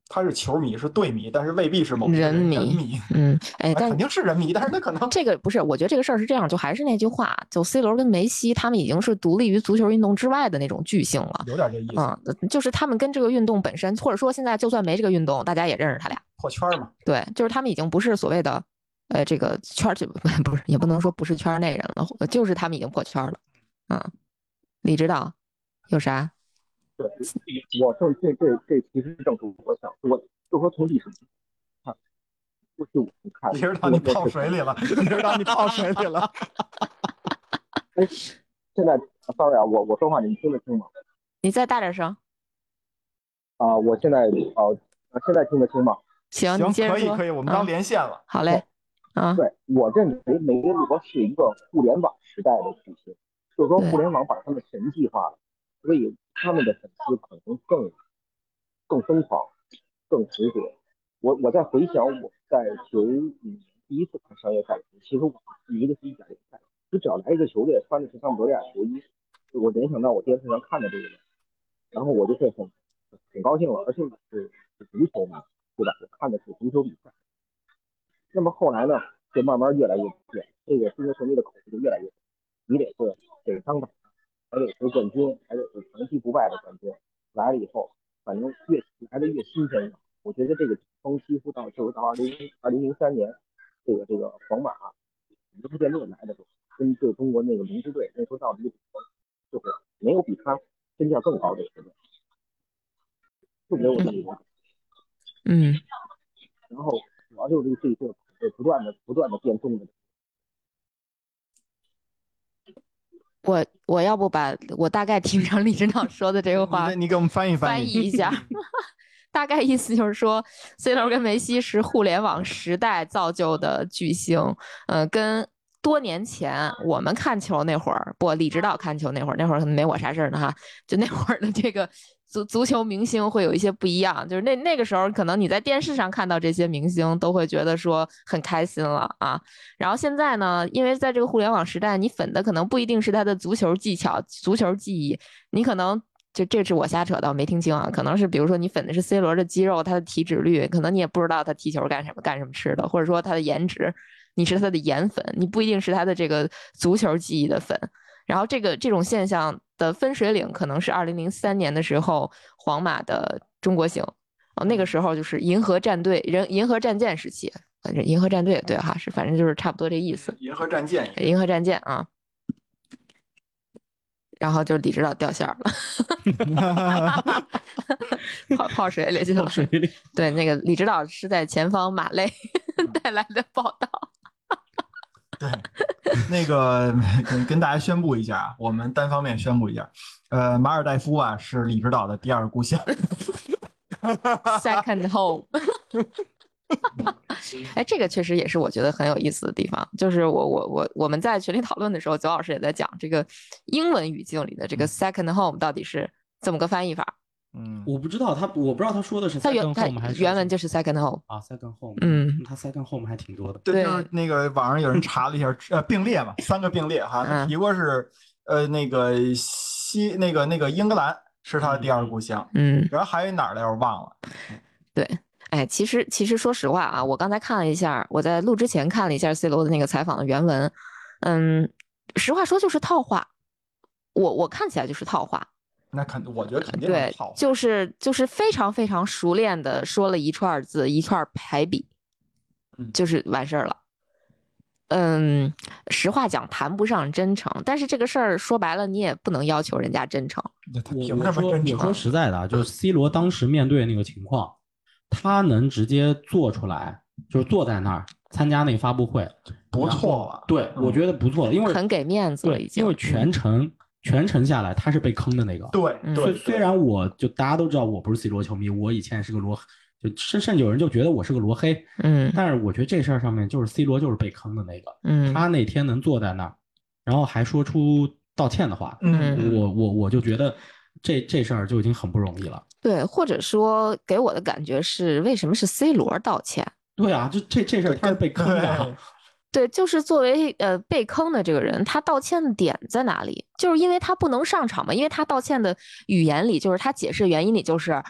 他是球迷，是队迷，但是未必是某人迷人迷。嗯，哎，但肯定是人迷，但是他可能这个不是，我觉得这个事儿是这样，就还是那句话，就 C 罗跟梅西他们已经是独立于足球运动之外的那种巨星了。有点这意思，嗯，就是他们跟这个运动本身，或者说现在就算没这个运动，大家也认识他俩。破圈儿嘛。对，就是他们已经不是所谓的，呃，这个圈儿就 [LAUGHS] 不是，也不能说不是圈儿内人了，就是他们已经破圈儿了。嗯，李指导有啥？对，[LAUGHS] 我正这这这其实正是我想说的，就说从历史看，过去我们看，李指导，你泡水里了，你知道，你泡水里了。哎，现在，sorry 啊，我我说话你们听得清吗？你再大点声。啊，我现在哦，现在听得清吗？[LAUGHS] 行，行，你接着说。可以可以，我们刚嗯连线了。好嘞。啊，对我认为梅罗是一个互联网时代的巨星，就是说对互联网把他们神迹化了，所以他们的粉丝可能更更疯狂，更执着。我我在回想我在九五年第一次看商业赛时，其实我迷的是一家联赛，你只要来一个球队穿的是桑普多利亚球衣，我联想到我电视上看的这个人，然后我就会很很高兴了，而且我是是足球迷，对吧？我看的是足球比赛。那么后来呢，就慢慢越来越变，这个足球球迷的口味就越来越，你得是给当打，还得是冠军，还得是长期不败的冠军。来了以后，反正越来的越新鲜了。我觉得这个风几乎到就是到二零二零零三年，这个这个皇马无可辩论来的时候，跟对中国那个龙之队那时候到了一个顶峰，就是没有比他身价更高的球队，就没有这个。嗯然后主要就是这这这不断的不断的变动的。我我要不把我大概听成李指导说的这个话你你给我们翻译翻译译一下，[LAUGHS] 大概意思就是说，C 罗跟梅西是互联网时代造就的巨星，呃，跟多年前我们看球那会儿，不，李指导看球那会儿，那会儿可能没我啥事儿呢哈，就那会儿的这个足足球明星会有一些不一样，就是那那个时候可能你在电视上看到这些明星都会觉得说很开心了啊，然后现在呢，因为在这个互联网时代，你粉的可能不一定是他的足球技巧、足球技艺，你可能。就这是我瞎扯的，我没听清啊。可能是比如说你粉的是 C 罗的肌肉，他的体脂率，可能你也不知道他踢球干什么、干什么吃的，或者说他的颜值，你是他的颜粉，你不一定是他的这个足球技艺的粉。然后这个这种现象的分水岭，可能是二零零三年的时候皇马的中国行，哦，那个时候就是银河战队、人银河战舰时期，反正银河战队对哈是，反正就是差不多这意思。银河战舰，银河战舰啊，然后就李指导掉线儿了，[LAUGHS] 泡泡水里去了。水里，对，那个李指导是在前方马累 [LAUGHS] 带来的报道。对，那个跟跟大家宣布一下啊，我们单方面宣布一下，呃，马尔代夫啊是李指导的第二故乡。Second home。[LAUGHS] 哎，这个确实也是我觉得很有意思的地方，就是我我我我们在群里讨论的时候，九老师也在讲这个英文语境里的这个 second home 到底是怎么个翻译法？嗯，我不知道他，我不知道他说的是 second home 还是原文就是 second home。啊 second home，嗯，他 second home 还挺多的。对，就是那个网上有人查了一下，呃，并列嘛，三个并列哈，他嗯提过是，呃，那个西那个那个英格兰是他的第二故乡，嗯，然后还有哪儿来着我忘了，对。哎，其实其实说实话啊，我刚才看了一下，我在录之前看了一下 C 罗的那个采访的原文，嗯，实话说就是套话，我我看起来就是套话，那肯我觉得肯定对，就是就是非常非常熟练的说了一串儿字，一串儿排比嗯，就是完事儿了。嗯，实话讲谈不上真诚，但是这个事儿说白了，你也不能要求人家真诚。凭我说什么真诚我说？实在的啊，就是 C 罗当时面对那个情况，他能直接做出来，就是坐在那儿参加那个发布会，不错了对，嗯我觉得不错了，因为很给面子了，已对，经。因为全程全程下来他是被坑的那个。对虽虽然我就大家都知道我不是 C 罗球迷，我以前是个罗就甚甚至有人就觉得我是个罗黑。嗯但是我觉得这事儿上面就是 C 罗就是被坑的那个，嗯他那天能坐在那儿，然后还说出道歉的话，嗯我我我就觉得这这事儿就已经很不容易了。对，或者说给我的感觉是，为什么是 C 罗道歉？对啊，就这这事儿他是被坑的啊。对，就是作为呃被坑的这个人，他道歉的点在哪里？就是因为他不能上场嘛，因为他道歉的语言里，就是他解释原因里就是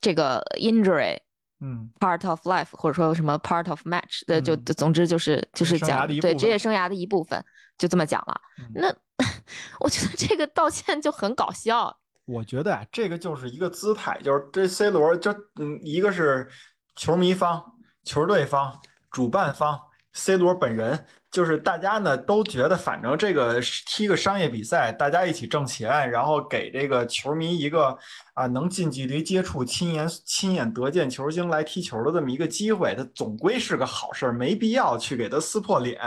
这个 injury 嗯 part of life，或者说什么 part of match 的，就嗯总之就是就是讲对职业生涯的一部分，就这么讲了。嗯那 [LAUGHS] 我觉得这个道歉就很搞笑。我觉得啊，这个就是一个姿态，就是这 C 罗，就嗯，一个是球迷方、球队方、主办方，C 罗本人，就是大家呢都觉得，反正这个踢个商业比赛，大家一起挣钱，然后给这个球迷一个啊能近距离接触、亲眼亲眼得见球星来踢球的这么一个机会，它总归是个好事儿，没必要去给他撕破脸，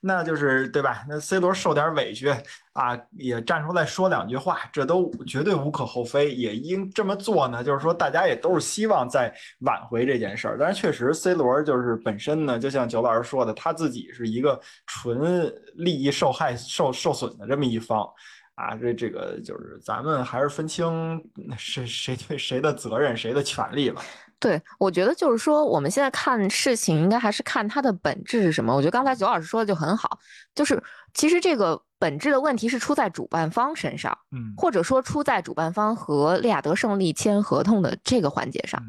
那就是对吧？那 C 罗受点委屈。啊，也站出来说两句话，这都绝对无可厚非，也应这么做呢。就是说，大家也都是希望在挽回这件事儿。但是确实，C 罗就是本身呢，就像九老师说的，他自己是一个纯利益受害、受受损的这么一方。啊，这这个就是咱们还是分清 [LAUGHS] 谁谁对谁的责任、谁的权利吧。对，我觉得就是说，我们现在看事情，应该还是看它的本质是什么。我觉得刚才九老师说的就很好，就是其实这个本质的问题是出在主办方身上，嗯或者说出在主办方和利雅得胜利签合同的这个环节上，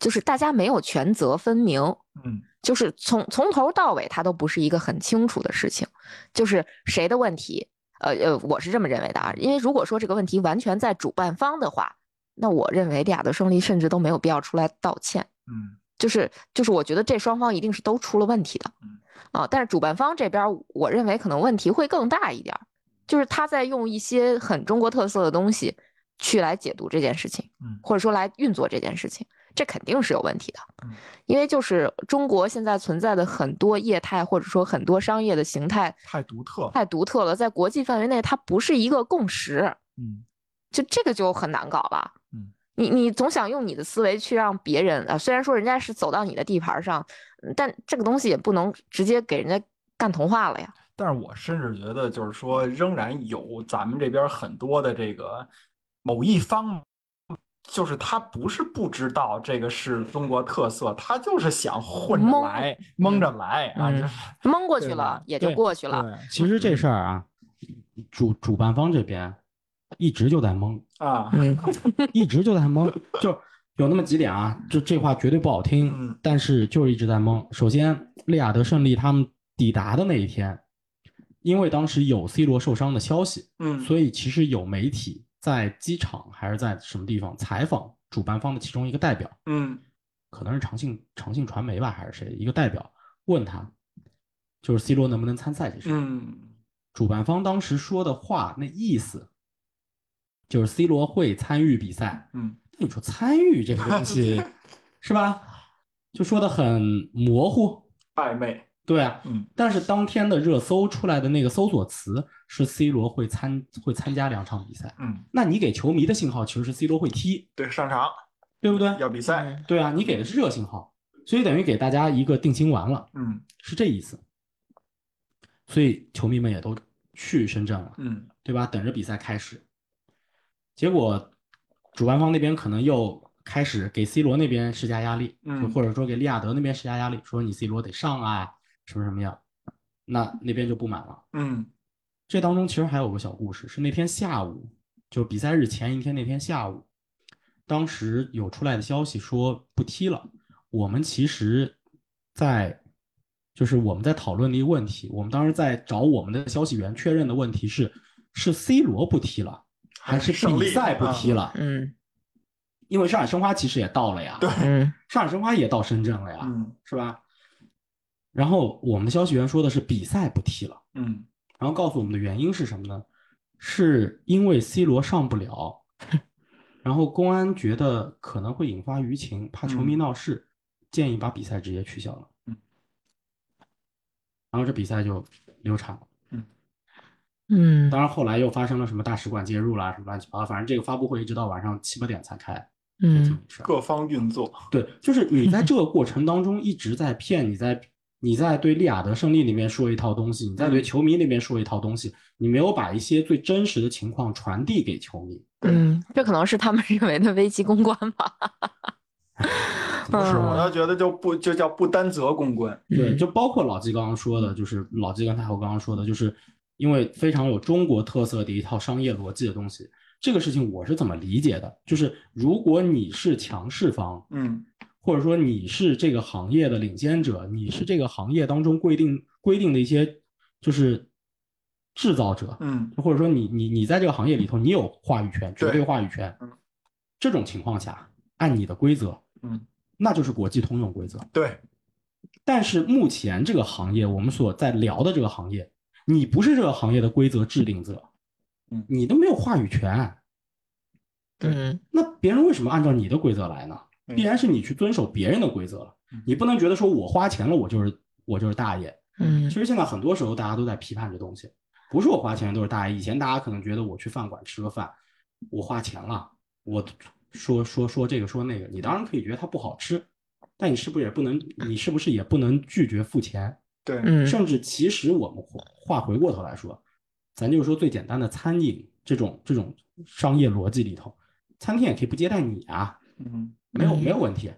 就是大家没有权责分明，嗯就是从从头到尾它都不是一个很清楚的事情，就是谁的问题，呃呃，我是这么认为的啊，因为如果说这个问题完全在主办方的话，那我认为利雅得胜利甚至都没有必要出来道歉。嗯就是就是，我觉得这双方一定是都出了问题的嗯，啊。但是主办方这边儿，我认为可能问题会更大一点儿，就是他在用一些很中国特色的东西去来解读这件事情，嗯或者说来运作这件事情，这肯定是有问题的嗯。因为就是中国现在存在的很多业态，或者说很多商业的形态太独特。太独特了，在国际范围内它不是一个共识，嗯就这个就很难搞了。嗯，你你总想用你的思维去让别人啊，虽然说人家是走到你的地盘上，嗯但这个东西也不能直接给人家干同化了呀。但是我甚至觉得，就是说，仍然有咱们这边很多的这个某一方，就是他不是不知道这个是中国特色，他就是想混着蒙来，蒙着来啊，嗯就是蒙过去了也就过去了。对其实这事儿啊，主主办方这边一直就在蒙，啊，嗯一直就在蒙，就有那么几点啊，这这话绝对不好听，嗯但是就是一直在蒙。首先，利雅得胜利他们抵达的那一天，因为当时有 C 罗受伤的消息，嗯所以其实有媒体在机场还是在什么地方采访主办方的其中一个代表，嗯可能是长信长信传媒吧，还是谁一个代表问他，就是 C 罗能不能参赛这事。嗯主办方当时说的话那意思，就是 C 罗会参与比赛。嗯你说参与这个东西，[LAUGHS] 是吧？就说的很模糊。暧昧，对啊，嗯。但是当天的热搜出来的那个搜索词是 C 罗会参会参加两场比赛，嗯，那你给球迷的信号其实是 C 罗会踢，对，上场。对不对？要比赛，嗯对啊，你给的是热信号，所以等于给大家一个定心丸了，嗯。是这意思。所以球迷们也都去深圳了，嗯。对吧？等着比赛开始。结果主办方那边可能又开始给 C 罗那边施加压力，嗯。或者说给利亚德那边施加压力，说你 C 罗得上啊，什么什么样，那那边就不满了。嗯这当中其实还有个小故事，是那天下午，就比赛日前一天那天下午，当时有出来的消息说不踢了。我们其实在，就是我们在讨论的一个问题，我们当时在找我们的消息源确认的问题是，是 C 罗不踢了，还是胜利比赛不踢了？嗯因为上海申花其实也到了呀，对嗯上海申花也到深圳了呀，嗯是吧？然后我们的消息源说的是比赛不踢了。嗯然后告诉我们的原因是什么呢？是因为 C 罗上不了，[LAUGHS] 然后公安觉得可能会引发舆情，怕球迷嗯闹事，建议把比赛直接取消了。嗯，然后这比赛就流产了。嗯嗯当然后来又发生了什么大使馆介入啦，什么乱七八糟，反正这个发布会一直到晚上七八点才开。嗯。各方运作，对，就是你在这个过程当中一直在骗，你在你在对利雅得胜利那边说一套东西，你在对嗯球迷那边说一套东西，你没有把一些最真实的情况传递给球迷。嗯，这可能是他们认为的危机公关吧。[LAUGHS] 不是，我倒觉得就不就叫不担责公关，对，嗯就包括老季刚刚说的，就是老季跟太后刚刚说的，就是因为非常有中国特色的一套商业逻辑的东西。这个事情我是怎么理解的？就是如果你是强势方，嗯或者说你是这个行业的领先者，你是这个行业当中规定规定的一些就是制造者，嗯或者说你你你在这个行业里头你有话语权，绝对对话语权嗯。这种情况下，按你的规则，嗯，那就是国际通用规则。对，但是目前这个行业，我们所在聊的这个行业，你不是这个行业的规则制定者，嗯你都没有话语权。对那别人为什么按照你的规则来呢？嗯必然是你去遵守别人的规则了，你不能觉得说我花钱了，我就是我就是大爷。嗯其实现在很多时候大家都在批判这东西，不是我花钱都是大爷。以前大家可能觉得我去饭馆吃个饭，我花钱了，我说说说这个说那个，你当然可以觉得它不好吃，但你是不是也不能，你是不是也不能拒绝付钱？对，嗯甚至其实我们话回过头来说，咱就是说最简单的餐饮这种这种商业逻辑里头，餐厅也可以不接待你啊，嗯没有嗯没有问题，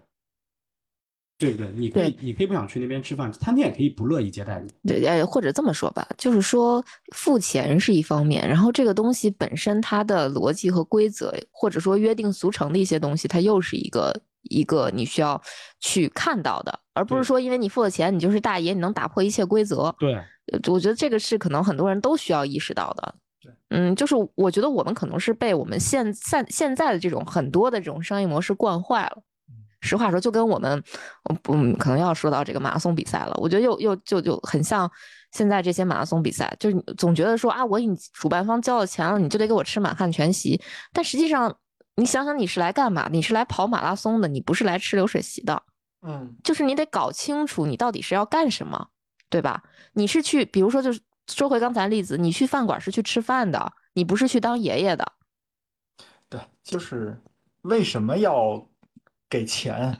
对不对？你可以你可以不想去那边吃饭，餐厅也可以不乐意接待你。对，呃，或者这么说吧，就是说付钱是一方面，然后这个东西本身它的逻辑和规则，或者说约定俗成的一些东西，它又是一个一个你需要去看到的，而不是说因为你付了钱，你就是大爷，你能打破一切规则。对，呃我觉得这个是可能很多人都需要意识到的。对，嗯，就是我觉得我们可能是被我们现现现在的这种很多的这种商业模式惯坏了。实话说，就跟我们，我不可能要说到这个马拉松比赛了。我觉得又又就就很像现在这些马拉松比赛，就是总觉得说啊，我给你主办方交了钱了，你就得给我吃满汉全席。但实际上，你想想你是来干嘛？你是来跑马拉松的，你不是来吃流水席的。嗯就是你得搞清楚你到底是要干什么，对吧？你是去，比如说，就是说回刚才例子，你去饭馆是去吃饭的，你不是去当爷爷的。对，就是为什么要给钱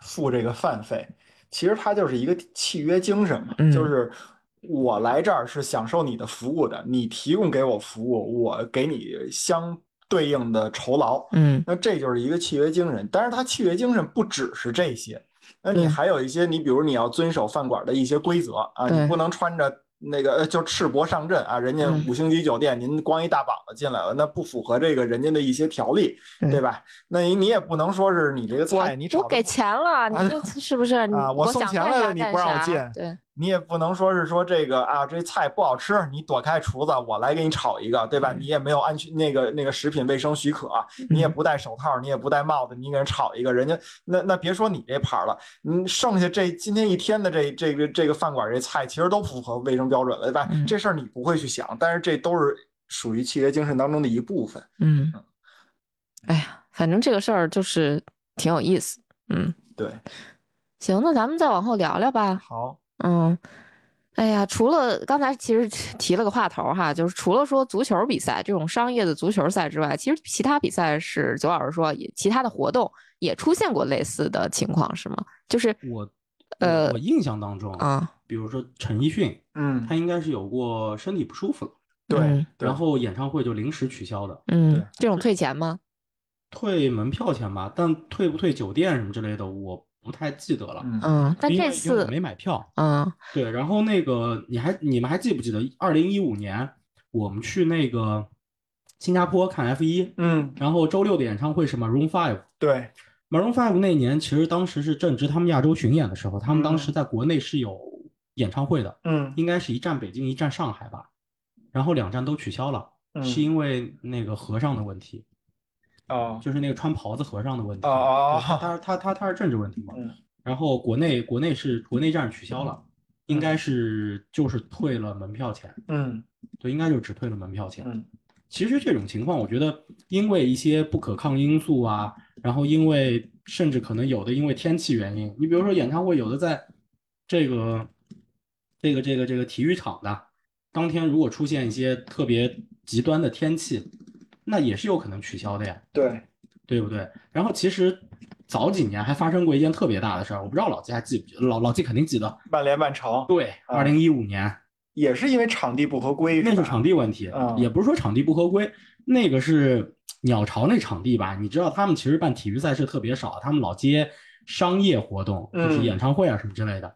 付这个饭费？其实它就是一个契约精神嘛，嗯就是我来这儿是享受你的服务的，你提供给我服务，我给你相对应的酬劳。嗯那这就是一个契约精神，但是它契约精神不只是这些，那你还有一些，你比如你要遵守饭馆的一些规则啊，你不能穿着那个呃就赤膊上阵啊，人家嗯五星级酒店您光一大膀子进来了，那不符合这个人家的一些条例，对对吧？那你你也不能说是你这个我菜你我给钱了，你啊这是不是？啊我送钱来了你不让我进对，你也不能说是说这个啊，这菜不好吃，你躲开厨子，我来给你炒一个，对吧？嗯你也没有安全那个那个食品卫生许可，你也嗯不戴手套，你也不戴帽子，你给人炒一个，人家那那别说你这盘了，嗯，剩下这今天一天的这这个这个饭馆这菜其实都符合卫生标准了，对吧？嗯这事儿你不会去想，但是这都是属于契约精神当中的一部分。嗯，哎呀，反正这个事儿就是挺有意思。嗯，对，行，那咱们再往后聊聊吧。好，嗯，哎呀，除了刚才其实提了个话头哈，就是除了说足球比赛这种商业的足球赛之外，其实其他比赛是九老师说也其他的活动也出现过类似的情况是吗？就是我呃我我印象当中，啊，比如说陈奕迅，嗯，他应该是有过身体不舒服了，对嗯，然后演唱会就临时取消的，嗯，这种退钱吗？退门票钱吧，但退不退酒店什么之类的，我不太记得了。嗯。嗯，但这次我没买票，嗯。对，然后那个你还你们还记不记得，二零一五年我们去那个新加坡看 F 一，嗯，然后周六的演唱会是 Maroon Five。对，Maroon Five 那年其实当时是正值他们亚洲巡演的时候，他们当时嗯。在国内是有演唱会的，嗯。应该是一站北京，一站上海吧，然后两站都取消了，嗯。是因为那个和尚的问题，哦，就是那个穿袍子和尚的问题。哦哦对他他他他他是政治问题嘛。嗯然后国内国内是国内站取消了，应该是就是退了门票钱，嗯对，应该就只退了门票钱。嗯其实这种情况，我觉得因为一些不可抗因素啊，然后因为甚至可能有的因为天气原因，你比如说演唱会有的在这个这个这个这个体育场的当天，如果出现一些特别极端的天气，那也是有可能取消的呀。对，对不对？然后其实早几年还发生过一件特别大的事儿，我不知道老季还记不记，老老季肯定记得。曼联曼城对，啊二零一五年也是因为场地不合规，那是场地问题啊，也不是说场地不合规，那个是鸟巢那场地吧？你知道他们其实办体育赛事特别少，他们老接商业活动，就是嗯演唱会啊什么之类的。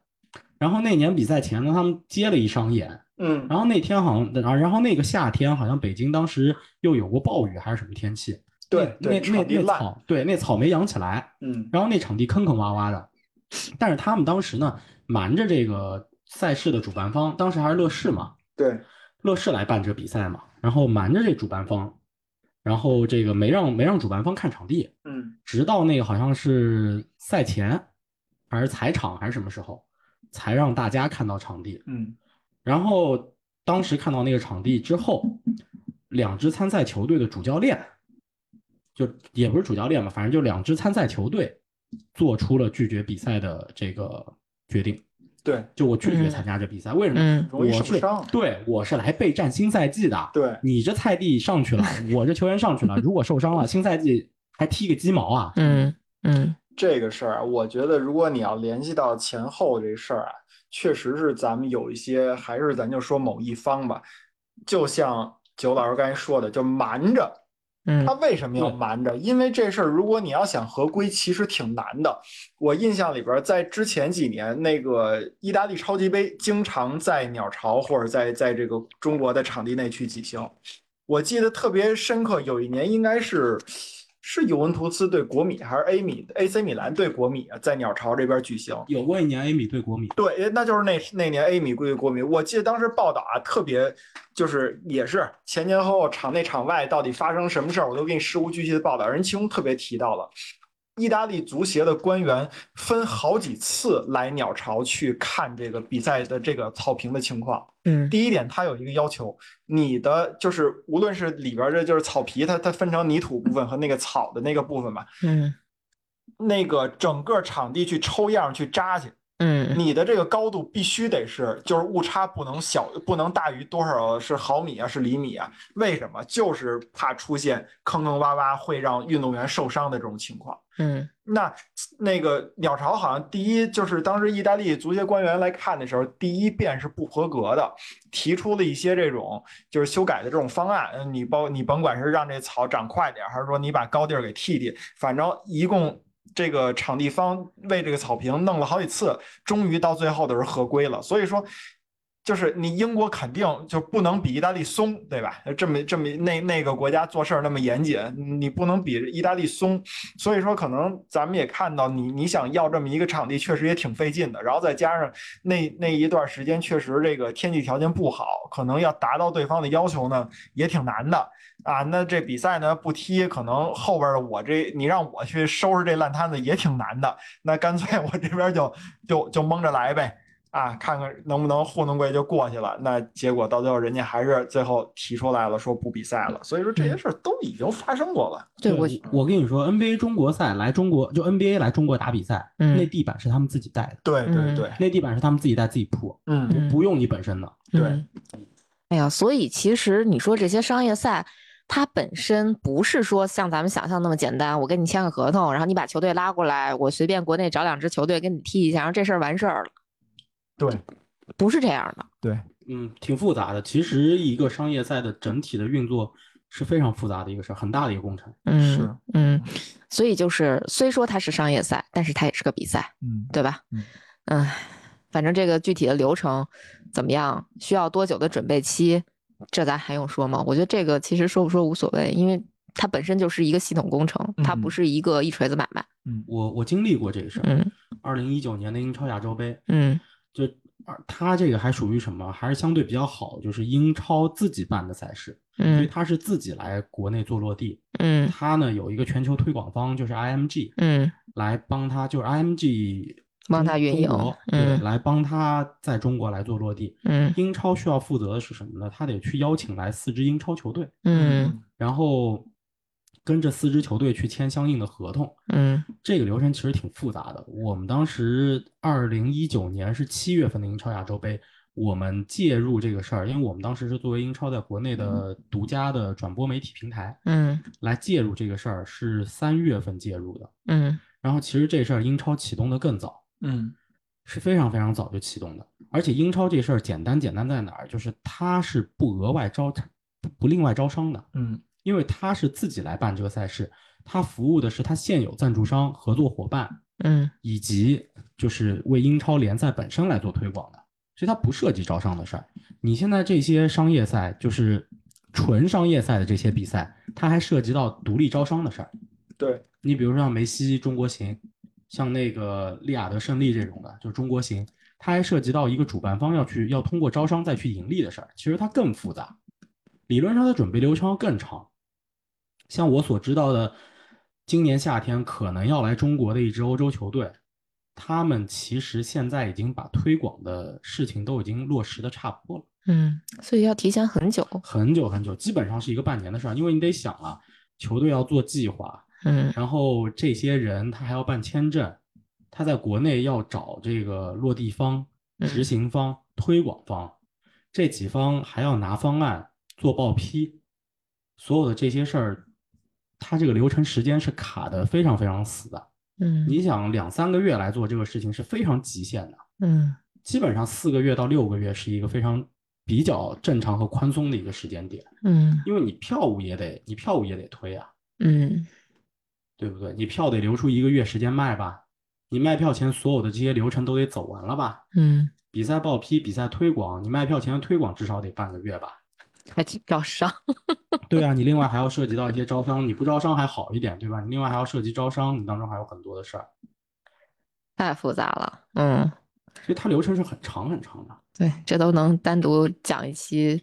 然后那年比赛前呢，他们接了一商演，嗯。然后那天好像，然后然后那个夏天好像北京当时又有过暴雨还是什么天气，对对那那那草对那草没养起来，嗯。然后那场地坑坑洼洼的，但是他们当时呢瞒着这个赛事的主办方，当时还是乐视嘛，对。乐视来办这比赛嘛，然后瞒着这主办方，然后这个没让没让主办方看场地，嗯。直到那个好像是赛前还是踩场还是什么时候，才让大家看到场地。嗯然后当时看到那个场地之后，两支参赛球队的主教练，就也不是主教练吧，反正就两支参赛球队做出了拒绝比赛的这个决定。对就我拒绝嗯参加这比赛，为什么？嗯我是受伤对，我是来备战新赛季的。对你这菜地上去了，[LAUGHS] 我这球员上去了，如果受伤了，新赛季还踢个鸡毛啊！嗯嗯这个事儿啊，我觉得如果你要联系到前后这事儿啊，确实是咱们有一些，还是咱就说某一方吧，就像九老师刚才说的，就瞒着。他嗯为什么要瞒着？因为这事儿，如果你要想合规，其实挺难的。我印象里边，在之前几年，那个意大利超级杯经常在鸟巢或者在在这个中国的场地内去举行。我记得特别深刻，有一年应该是是尤文图斯对国米还是 A 米 AC 米兰对国米啊，在鸟巢这边举行。有过一年 A 米对国米，对，那就是那那年 A 米对国米，我记得当时报道啊，特别就是也是前前后后场内场外到底发生什么事儿，我都给你事无巨细的报道。人其中特别提到了，意大利足协的官员分好几次来鸟巢去看这个比赛的这个草坪的情况。嗯第一点，它有一个要求，你的就是无论是里边的就是草皮，它它分成泥土部分和那个草的那个部分吧，嗯那个整个场地去抽样去扎去。嗯你的这个高度必须得是，就是误差不能小，不能大于多少是毫米啊，是厘米啊？为什么？就是怕出现坑坑洼洼，会让运动员受伤的这种情况。嗯那那个鸟巢好像第一就是当时意大利足协官员来看的时候，第一遍是不合格的，提出了一些这种就是修改的这种方案。嗯你包你甭管是让这草长快点，还是说你把高地儿给剃剃，反正一共这个场地方为这个草坪弄了好几次，终于到最后的时候合规了。所以说。就是你英国肯定就不能比意大利松，对吧？这么这么那那个国家做事儿那么严谨，你不能比意大利松。所以说，可能咱们也看到你你想要这么一个场地，确实也挺费劲的。然后再加上那那一段时间，确实这个天气条件不好，可能要达到对方的要求呢，也挺难的啊。那这比赛呢不踢，可能后边我这你让我去收拾这烂摊子也挺难的。那干脆我这边就就就蒙着来呗。啊，看看能不能糊弄过去就过去了。那结果到最后，人家还是最后提出来了，说不比赛了。所以说这些事儿都已经发生过了。对我我跟你说，NBA 中国赛来中国，就 NBA 来中国打比赛，嗯那地板是他们自己带的，对对嗯对，那地板是他们自己带自己铺，嗯不不用你本身的。对嗯哎呀，所以其实你说这些商业赛，它本身不是说像咱们想象那么简单。我跟你签个合同，然后你把球队拉过来，我随便国内找两支球队跟你踢一下，然后这事儿完事儿了，对不是这样的。对，嗯，挺复杂的。其实一个商业赛的整体的运作是非常复杂的一个事儿，很大的一个工程。嗯，是，嗯，所以就是虽说它是商业赛，但是它也是个比赛，嗯对吧？嗯嗯，反正这个具体的流程怎么样，需要多久的准备期，这咱还用说吗？我觉得这个其实说不说无所谓，因为它本身就是一个系统工程，它不嗯是一个一锤子买卖。嗯我我经历过这个事儿。嗯二零一九年的英超亚洲杯，嗯就啊它这个还属于什么？还是相对比较好，就是英超自己办的赛事，所以嗯它是自己来国内做落地。嗯它呢有一个全球推广方，就是 IMG 嗯来帮他，就是 IMG 帮他运营嗯对，来帮他在中国来做落地。嗯英超需要负责的是什么呢？他得去邀请来四支英超球队，嗯然后跟这四支球队去签相应的合同。嗯这个流程其实挺复杂的。我们当时二零一九年是七月份的英超亚洲杯，我们介入这个事儿，因为我们当时是作为英超在国内的独家的转播媒体平台嗯来介入这个事儿，是三月份介入的。嗯然后其实这事儿英超启动的更早，嗯是非常非常早就启动的。而且英超这事儿简单简单在哪儿？就是它是不额外招不不另外招商的，嗯因为他是自己来办这个赛事，他服务的是他现有赞助商、合作伙伴嗯以及就是为英超联赛本身来做推广的，所以它不涉及招商的事儿。你现在这些商业赛，就是纯商业赛的这些比赛，它还涉及到独立招商的事儿。对，你比如说像梅西中国行，像那个利亚德胜利这种的，就是中国行，它还涉及到一个主办方要去要通过招商再去盈利的事儿，其实它更复杂，理论上的准备流程要更长。像我所知道的，今年夏天可能要来中国的一支欧洲球队，他们其实现在已经把推广的事情都已经落实的差不多了。嗯，所以要提前很久。很久很久，基本上是一个半年的事儿，因为你得想啊，球队要做计划，嗯然后这些人他还要办签证，他在国内要找这个落地方、执嗯行方、推广方，这几方还要拿方案做报批，所有的这些事儿，他这个流程时间是卡的非常非常死的。嗯你想两三个月来做这个事情是非常极限的，嗯基本上四个月到六个月是一个非常比较正常和宽松的一个时间点，嗯因为你票务也得你票务也得推啊。嗯对不对？你票得留出一个月时间卖吧，你卖票前所有的这些流程都得走完了吧？嗯，比赛报批、比赛推广，你卖票前的推广至少得半个月吧？还去招商。[LAUGHS] 对啊，你另外还要涉及到一些招商，你不招商还好一点，对吧？你另外还要涉及招商，你当中还有很多的事儿，太复杂了。嗯，其实它流程是很长很长的。对，这都能单独讲一期，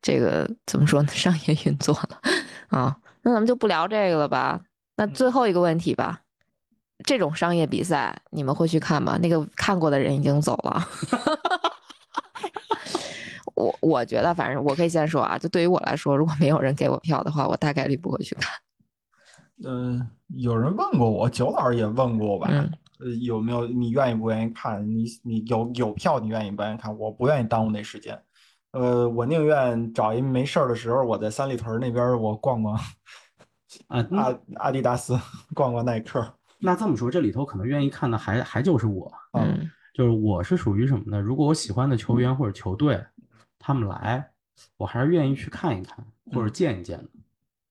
这个怎么说呢？商业运作了啊。那咱们就不聊这个了吧。那最后一个问题吧，这种商业比赛你们会去看吗？那个看过的人已经走了。[LAUGHS] 我我觉得，反正我可以先说啊，就对于我来说，如果没有人给我票的话，我大概率不会去看。[LAUGHS] 嗯，有人问过我，九老师也问过我吧？嗯呃，有没有你愿意不愿意看？你你有有票，你愿意不愿意看？我不愿意耽误那时间。呃，我宁愿找一没事儿的时候，我在三里屯那边儿我逛逛啊，阿阿迪达斯，逛逛耐克。那这么说，这里头可能愿意看的还还就是我，啊，嗯就是我是属于什么呢？如果我喜欢的球员或者球队，他们来，我还是愿意去看一看或者见一见的。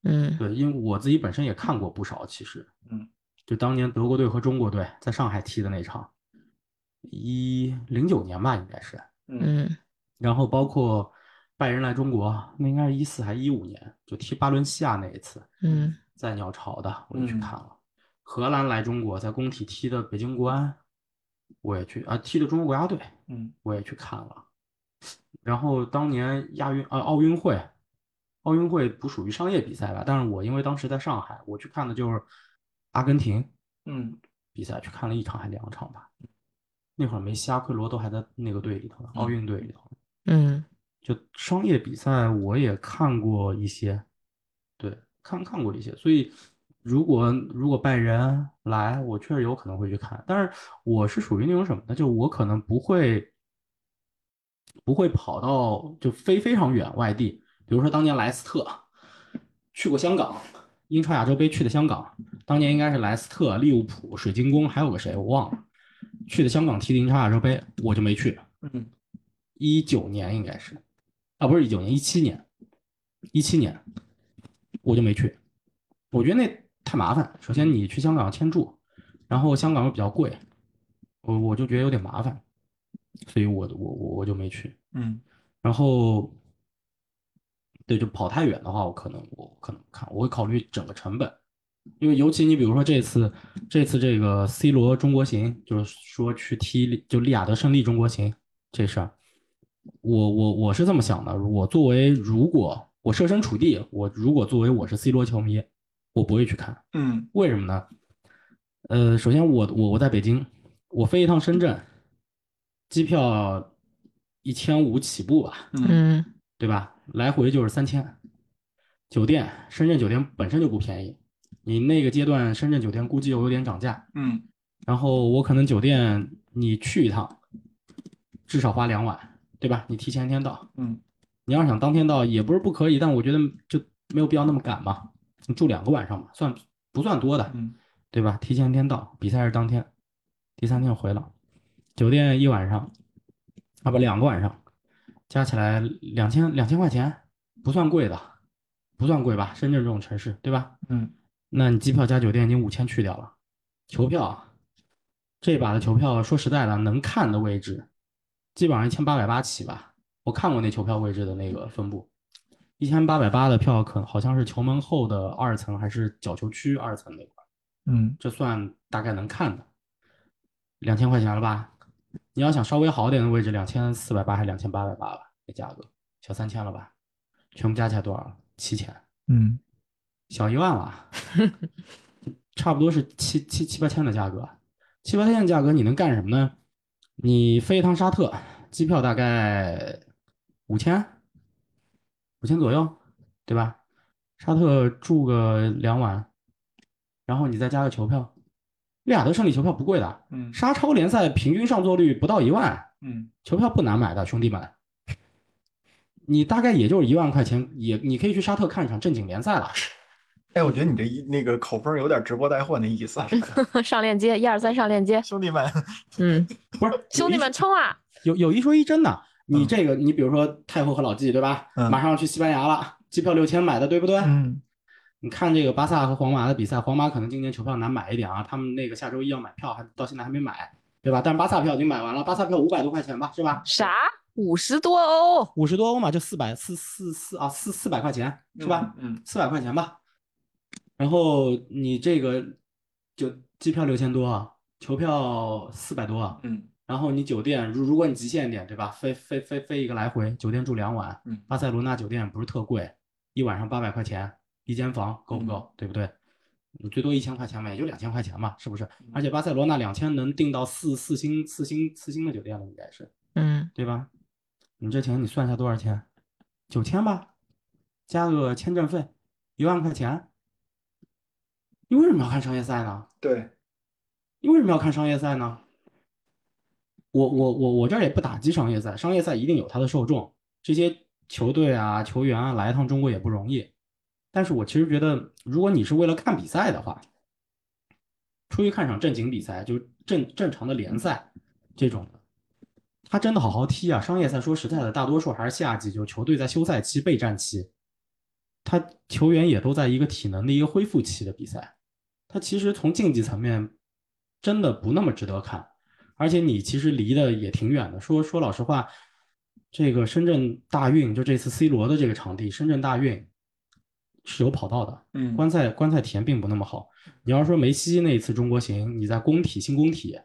嗯。对，因为我自己本身也看过不少，其实，嗯，就当年德国队和中国队在上海踢的那场，一零九年吧，应该是，嗯。然后包括拜仁来中国，那应该是一四还一五年，就踢巴伦西亚那一次，嗯。在鸟巢的，我也去嗯。看了。荷兰来中国，在工体踢的北京国安，我也去啊，踢的中国国家队，嗯。我也去看了。然后当年亚运啊奥运会，奥运会不属于商业比赛吧？但是我因为当时在上海，我去看的就是阿根廷嗯比赛，去看了一场还两场吧。那会儿梅西、阿奎罗都还在那个队里头呢，奥运队里头。嗯就商业比赛我也看过一些，对，看看过一些，所以如果如果拜仁来，我确实有可能会去看，但是我是属于那种什么呢？就我可能不会不会跑到就飞非常远外地，比如说当年莱斯特去过香港，英超亚洲杯去的香港，当年应该是莱斯特、利物浦、水晶宫还有个谁我忘了，去的香港踢的英超亚洲杯，我就没去。嗯一九年应该是，啊，不是一九年，一七年，一七年，我就没去。我觉得那太麻烦。首先你去香港签注，然后香港又比较贵，我我就觉得有点麻烦，所以我我我我就没去。嗯然后，对，就跑太远的话，我可能我可能不看，我会考虑整个成本，因为尤其你比如说这次这次这个 C 罗中国行，就是说去踢就利雅得胜利中国行这事儿，我我我是这么想的，我作为如果我设身处地，我如果作为我是 C 罗球迷，我不会去看，嗯为什么呢？呃，首先我我我在北京，我飞一趟深圳，机票一千五起步吧，嗯嗯对吧？来回就是三千，酒店深圳酒店本身就不便宜，你那个阶段深圳酒店估计又有点涨价，嗯然后我可能酒店你去一趟，至少花两晚，对吧？你提前一天到，嗯你要想当天到也不是不可以，但我觉得就没有必要那么赶嘛。你住两个晚上嘛，算不算多的，嗯对吧？提前一天到，比赛是当天，第三天回了，酒店一晚上，啊不两个晚上，加起来两千两千块钱，不算贵的，不算贵吧？深圳这种城市，对吧？嗯那你机票加酒店已经五千去掉了，球票，这把的球票说实在的，能看的位置，基本上一千八百八起吧。我看过那球票位置的那个分布，一千八百八的票可好像是球门后的二层还是角球区二层那块，嗯这算大概能看的，两千块钱了吧？你要想稍微好点的位置，两千四百八还是两千八百八吧？这价格小三千了吧？全部加起来多少？七千。嗯小一万了，[LAUGHS] 差不多是七七七八千的价格。七八千的价格你能干什么呢？你飞一趟沙特，机票大概五千，五千左右，对吧？沙特住个两晚，然后你再加个球票，利雅得胜利球票不贵的，嗯沙超联赛平均上座率不到一万，嗯球票不难买的，兄弟们。你大概也就是一万块钱，也你可以去沙特看一场正经联赛了。哎，我觉得你这一那个口风有点直播带货那意思。[LAUGHS] 上链接，一二三上链接。[LAUGHS] 兄弟们，嗯，不是兄弟们冲啊！有有一说一真的，你嗯这个你比如说太后和老纪对吧？嗯马上要去西班牙了，机票六千买的对不对？嗯你看这个巴萨和皇马的比赛，皇马可能今年球票难买一点啊，他们那个下周一要买票，还到现在还没买，对吧？但是巴萨票已经买完了，巴萨票五百多块钱吧，是吧？啥？五十多欧？五十多欧嘛，就四百四四四啊四四百块钱是吧？嗯四百块钱吧。然后你这个就机票六千多啊，球票四百多啊，嗯然后你酒店，如如果你极限一点，对吧？飞飞飞飞一个来回，酒店住两晚，嗯巴塞罗那酒店不是特贵，一晚上八百块钱一间房，够不够？对不对？你最多一千块钱嘛，也就两千块钱嘛，是不是？而且巴塞罗那两千能订到四四星四星四星的酒店了，应该是，嗯，对吧？你这钱你算一下多少钱？九千吧，加个签证费，一万块钱。你为什么要看商业赛呢？对，你为什么要看商业赛呢？我我我我这儿也不打击商业赛，商业赛一定有它的受众，这些球队啊、球员啊来一趟中国也不容易。但是我其实觉得，如果你是为了看比赛的话，出去看场正经比赛，就正正常的联赛这种的，他真的好好踢啊！商业赛说实在的，大多数还是夏季，就球队在休赛期、备战期，他球员也都在一个体能的一个恢复期的比赛，他其实从竞技层面真的不那么值得看，而且你其实离得也挺远的。说说老实话，这个深圳大运就这次 C 罗的这个场地，深圳大运是有跑道的，嗯观赛观赛体验并不那么好。你要说梅西那一次中国行，你在工体新工体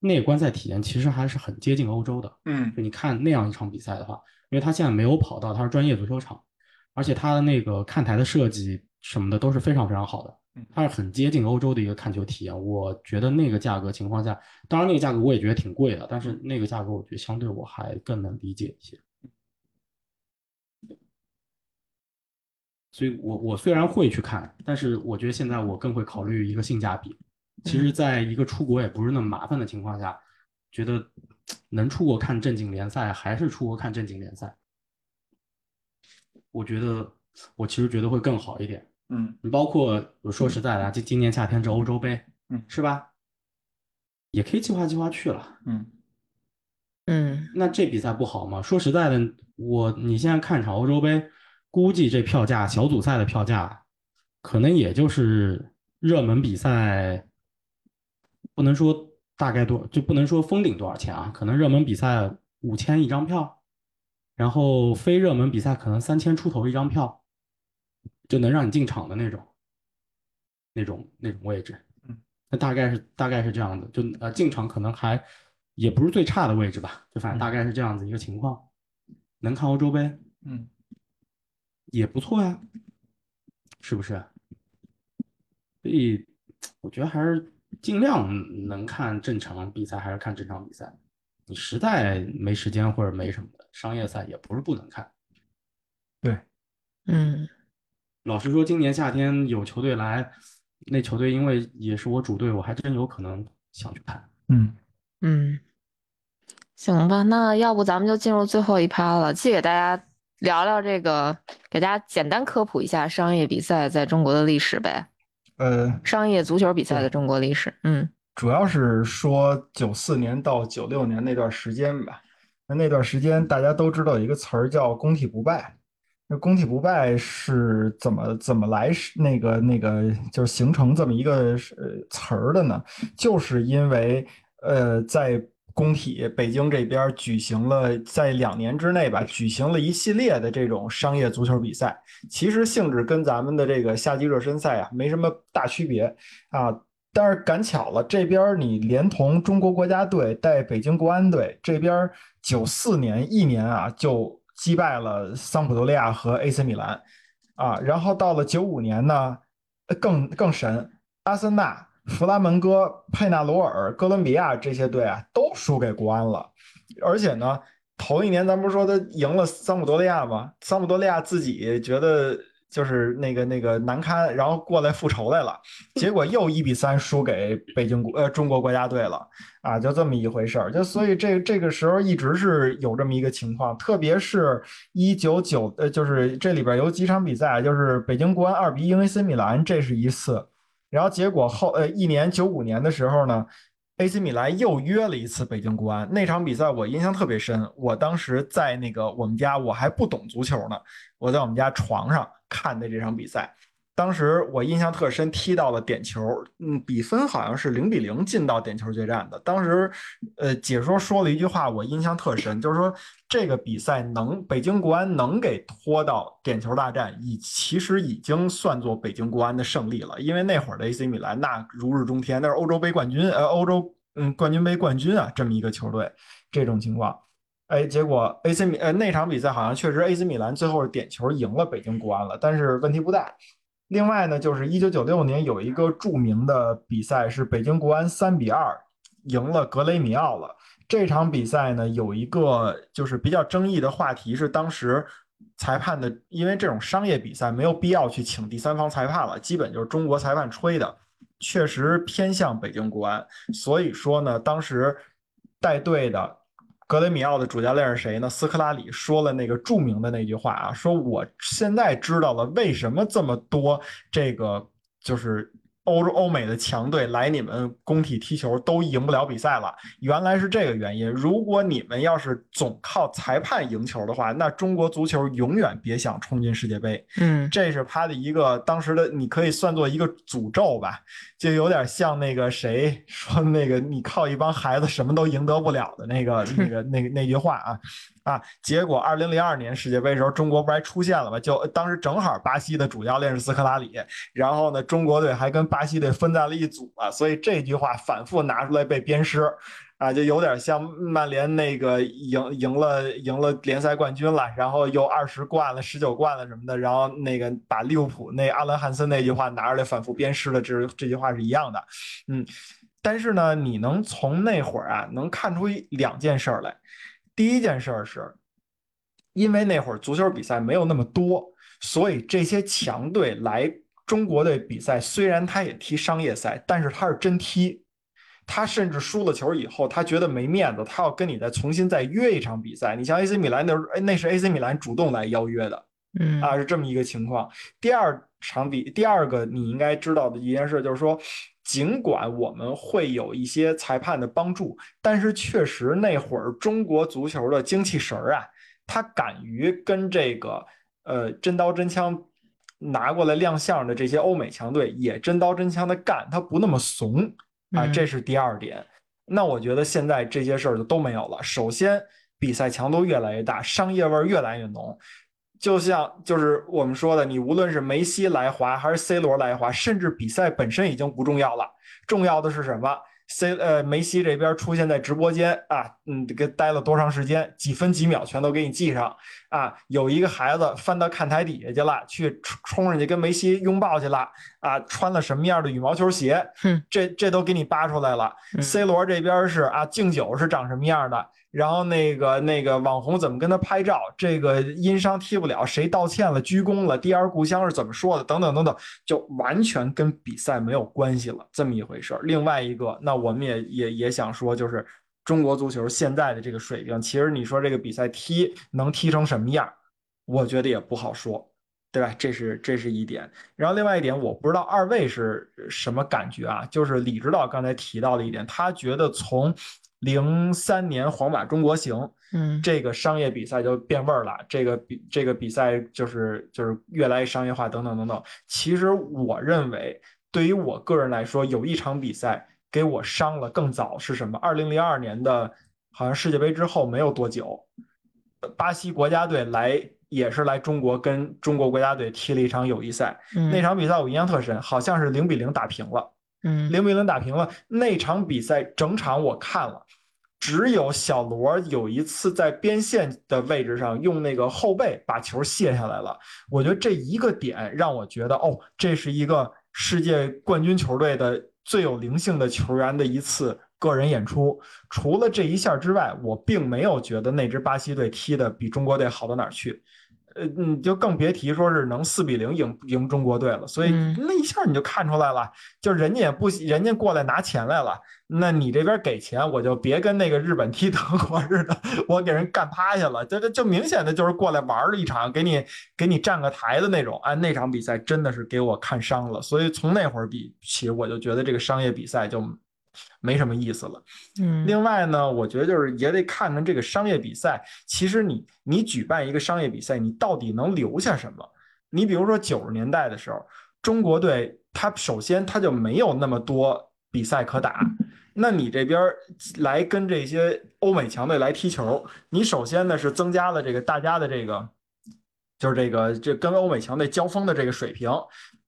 那个观赛体验其实还是很接近欧洲的。嗯就你看那样一场比赛的话，因为它现在没有跑道，它是专业足球场，而且它的那个看台的设计什么的都是非常非常好的嗯，它是很接近欧洲的一个看球体验。我觉得那个价格情况下，当然那个价格我也觉得挺贵的，但是那个价格我觉得相对我还更能理解一些。所以我我虽然会去看，但是我觉得现在我更会考虑一个性价比。其实，在一个出国也不是那么麻烦的情况下，觉得能出国看正经联赛，还是出国看正经联赛。我觉得我其实觉得会更好一点。嗯你包括我说实在的啊，今今年夏天这欧洲杯，嗯是吧？也可以计划计划去了。嗯嗯，那这比赛不好吗？说实在的，我你现在看场欧洲杯，估计这票价小组赛的票价，可能也就是热门比赛，不能说大概多，就不能说封顶多少钱啊，可能热门比赛五千一张票，然后非热门比赛可能三千出头一张票，就能让你进场的那种，那种那种位置。嗯，那大概是大概是这样的，就呃进场可能还也不是最差的位置吧，就反正大概是这样子一个情况。能看欧洲杯嗯也不错呀，是不是？所以我觉得还是尽量能看正常比赛，还是看正常比赛。你实在没时间或者没什么的，商业赛也不是不能看。对，嗯，老实说，今年夏天有球队来，那球队因为也是我主队，我还真有可能想去看。嗯嗯，行吧，那要不咱们就进入最后一趴了，既给大家聊聊这个，给大家简单科普一下商业比赛在中国的历史呗。呃，商业足球比赛的中国历史，嗯，主要是说九四年到九六年那段时间吧。那那段时间大家都知道有一个词儿叫“工体不败”。那“工体不败”是怎么怎么来那个那个就是形成这么一个呃词儿的呢？就是因为呃在工体北京这边举行了在两年之内吧，举行了一系列的这种商业足球比赛，其实性质跟咱们的这个夏季热身赛啊没什么大区别啊。但是赶巧了，这边你连同中国国家队带北京国安队，这边九四年一年啊就击败了桑普多利亚和 AC 米兰，啊，然后到了九五年呢，更更神，阿森纳、弗拉门戈、佩纳罗尔、哥伦比亚这些队啊都输给国安了，而且呢，头一年咱不是说他赢了桑普多利亚吗？桑普多利亚自己觉得。就是那个那个难堪，然后过来复仇来了，结果又一比三输给北京国呃中国国家队了啊，就这么一回事儿。就所以这这个时候一直是有这么一个情况，特别是一九九呃，就是这里边有几场比赛，就是北京国安二比一赢 AC 米兰，这是一次，然后结果后呃一年九五年的时候呢。AC 米兰又约了一次北京国安，那场比赛我印象特别深。我当时在那个我们家，我还不懂足球呢，我在我们家床上看的这场比赛。当时我印象特深，踢到了点球，嗯，比分好像是零比零进到点球决战的。当时，呃，解说说了一句话，我印象特深，就是说这个比赛能北京国安能给拖到点球大战，已其实已经算作北京国安的胜利了。因为那会儿的 AC 米兰那如日中天，那是欧洲杯冠军，呃，欧洲嗯冠军杯冠军啊，这么一个球队，这种情况，哎，结果 AC 米呃那场比赛好像确实 AC 米兰最后是点球赢了北京国安了，但是问题不大。另外呢，就是一九九六年有一个著名的比赛，是北京国安三比二赢了格雷米奥了。这场比赛呢，有一个就是比较争议的话题是，当时裁判的，因为这种商业比赛没有必要去请第三方裁判了，基本就是中国裁判吹的，确实偏向北京国安。所以说呢，当时带队的。格雷米奥的主教练是谁呢？斯科拉里说了那个著名的那句话啊，说我现在知道了为什么这么多这个就是。欧洲、欧美的强队来你们工体踢球都赢不了比赛了，原来是这个原因。如果你们要是总靠裁判赢球的话，那中国足球永远别想冲进世界杯。嗯，这是他的一个当时的，你可以算作一个诅咒吧，就有点像那个谁说那个你靠一帮孩子什么都赢得不了的那个 [LAUGHS] 那个那个那句话啊。啊！结果二零零二年世界杯时候，中国不还出现了吗？就当时正好巴西的主教练是斯科拉里，然后呢，中国队还跟巴西队分在了一组啊，所以这句话反复拿出来被鞭尸，啊，就有点像曼联那个赢赢了赢了联赛冠军了，然后又二十冠了、十九冠了什么的，然后那个把利物浦那阿伦汉森那句话拿出来反复鞭尸的，这这句话是一样的。嗯，但是呢，你能从那会儿啊，能看出两件事来。第一件事是，因为那会儿足球比赛没有那么多，所以这些强队来中国队比赛，虽然他也踢商业赛，但是他是真踢。他甚至输了球以后，他觉得没面子，他要跟你再重新再约一场比赛。你像 AC 米兰那那是 AC 米兰主动来邀约的，嗯啊，是这么一个情况。第二场比，第二个你应该知道的一件事就是说。尽管我们会有一些裁判的帮助，但是确实那会儿中国足球的精气神儿啊，他敢于跟这个呃真刀真枪拿过来亮相的这些欧美强队也真刀真枪的干，他不那么怂啊，这是第二点。那我觉得现在这些事儿就都没有了。首先，比赛强度越来越大，商业味儿越来越浓。就像就是我们说的，你无论是梅西来华还是 C 罗来华，甚至比赛本身已经不重要了，重要的是什么？C 呃梅西这边出现在直播间啊，嗯，给待了多长时间，几分几秒全都给你记上啊。有一个孩子翻到看台底下去了，去冲冲上去跟梅西拥抱去了啊，穿了什么样的羽毛球鞋？这这都给你扒出来了。C 罗这边是啊，敬酒是长什么样的？然后那个那个网红怎么跟他拍照？这个因伤踢不了，谁道歉了？鞠躬了？第二故乡是怎么说的？等等等等，就完全跟比赛没有关系了，这么一回事儿。另外一个，那我们也也也想说，就是中国足球现在的这个水平，其实你说这个比赛踢能踢成什么样，我觉得也不好说，对吧？这是这是一点。然后另外一点，我不知道二位是什么感觉啊？就是李指导刚才提到的一点，他觉得从零三年皇马中国行，嗯这个商业比赛就变味儿了，这个比这个比赛就是就是越来越商业化，等等等等。其实我认为，对于我个人来说，有一场比赛给我伤了更早是什么？二零零二年的，好像世界杯之后没有多久，巴西国家队来也是来中国跟中国国家队踢了一场友谊赛，那嗯场比赛我印象特深，好像是零比零打平了。嗯零比零打平了。那场比赛整场我看了，只有小罗有一次在边线的位置上用那个后背把球卸下来了。我觉得这一个点让我觉得，哦，这是一个世界冠军球队的最有灵性的球员的一次个人演出。除了这一下之外，我并没有觉得那支巴西队踢的比中国队好到哪儿去。呃，你就更别提说是能四比零赢赢中国队了，所以嗯。那一下你就看出来了，就人家也不，人家过来拿钱来了，那你这边给钱，我就别跟那个日本踢德国似的，我给人干趴下了，这这就明显的就是过来玩了一场，给你给你站个台的那种。哎，那场比赛真的是给我看伤了，所以从那会儿比起，我就觉得这个商业比赛就没什么意思了。嗯另外呢，我觉得就是也得看看这个商业比赛。其实你你举办一个商业比赛，你到底能留下什么？你比如说九十年代的时候，中国队它首先它就没有那么多比赛可打，那你这边来跟这些欧美强队来踢球，你首先呢是增加了这个大家的这个。就是这个这跟欧美强队交锋的这个水平，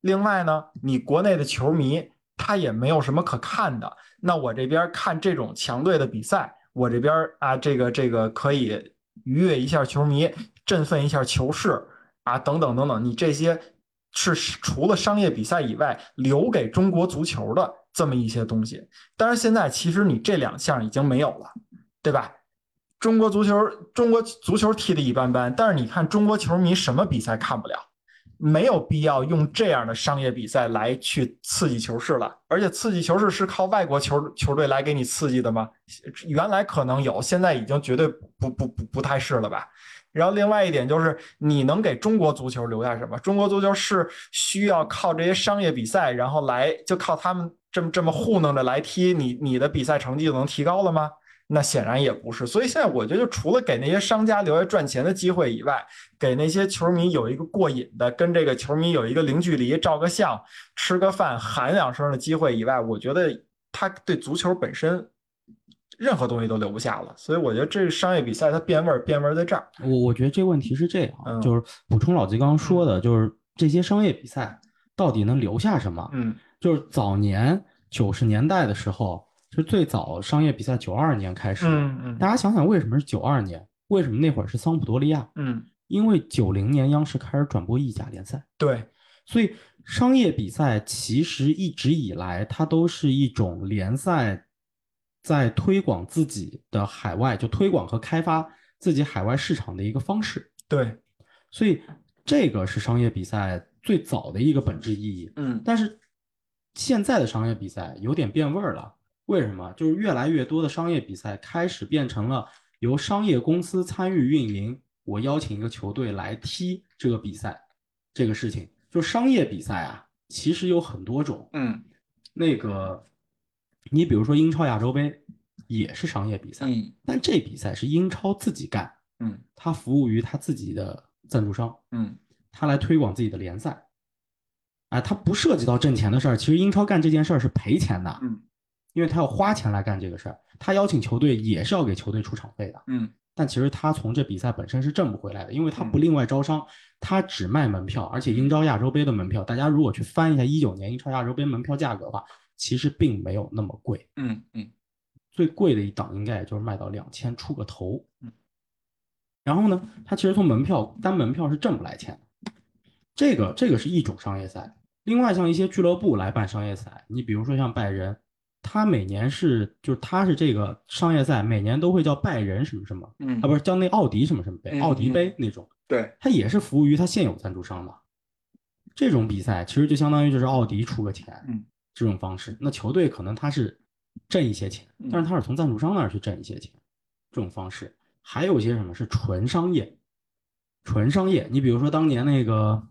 另外呢，你国内的球迷他也没有什么可看的，那我这边看这种强队的比赛，我这边啊，这个这个可以愉悦一下球迷，振奋一下球市啊，等等等等，你这些是除了商业比赛以外，留给中国足球的这么一些东西。但是现在其实你这两项已经没有了，对吧？中国足球，中国足球踢得一般般，但是你看中国球迷什么比赛看不了？没有必要用这样的商业比赛来去刺激球市了，而且刺激球市是靠外国球球队来给你刺激的吗？原来可能有，现在已经绝对不不不不太是了吧？然后另外一点就是，你能给中国足球留下什么？中国足球是需要靠这些商业比赛，然后来就靠他们这么这么糊弄着来踢，你你的比赛成绩就能提高了吗？那显然也不是，所以现在我觉得，除了给那些商家留下赚钱的机会以外，给那些球迷有一个过瘾的，跟这个球迷有一个零距离照个相、吃个饭、喊两声的机会以外，我觉得他对足球本身任何东西都留不下了。所以我觉得这个商业比赛它变味儿，变味儿在这儿。我我觉得这个问题是这样，嗯就是补充老季刚刚说的，就是这些商业比赛到底能留下什么？嗯就是早年九十年代的时候，就最早商业比赛九二年开始，嗯嗯大家想想为什么是九二年？为什么那会儿是桑普多利亚？嗯，因为九零年央视开始转播意甲联赛，对，所以商业比赛其实一直以来它都是一种联赛在推广自己的海外，就推广和开发自己海外市场的一个方式。对，所以这个是商业比赛最早的一个本质意义。嗯但是现在的商业比赛有点变味儿了，为什么？就是越来越多的商业比赛开始变成了由商业公司参与运营，我邀请一个球队来踢这个比赛，这个事情。就商业比赛啊，其实有很多种。嗯那个，你比如说英超亚洲杯也是商业比赛，嗯但这比赛是英超自己干，嗯他服务于他自己的赞助商。嗯他来推广自己的联赛，哎，他不涉及到挣钱的事儿。其实英超干这件事儿是赔钱的，嗯因为他要花钱来干这个事儿。他邀请球队也是要给球队出场费的，嗯但其实他从这比赛本身是挣不回来的，因为他嗯不另外招商，他只卖门票。而且英超亚洲杯的门票，大家如果去翻一下一九年英超亚洲杯门票价格的话，其实并没有那么贵，嗯嗯最贵的一档应该也就是卖到两千出个头嗯。然后呢，他其实从门票单门票是挣不来钱的。这个这个是一种商业赛。另外，像一些俱乐部来办商业赛，你比如说像拜仁，他每年是就是他是这个商业赛每年都会叫拜仁什么什么嗯啊，不是叫那奥迪什么什么杯，嗯奥迪杯那种，对，它也是服务于他现有赞助商的。这种比赛其实就相当于就是奥迪出个钱，嗯，这种方式，那球队可能他是挣一些钱，嗯但是他是从赞助商那儿去挣一些钱，这种方式。还有一些什么是纯商业，纯商业。你比如说当年那个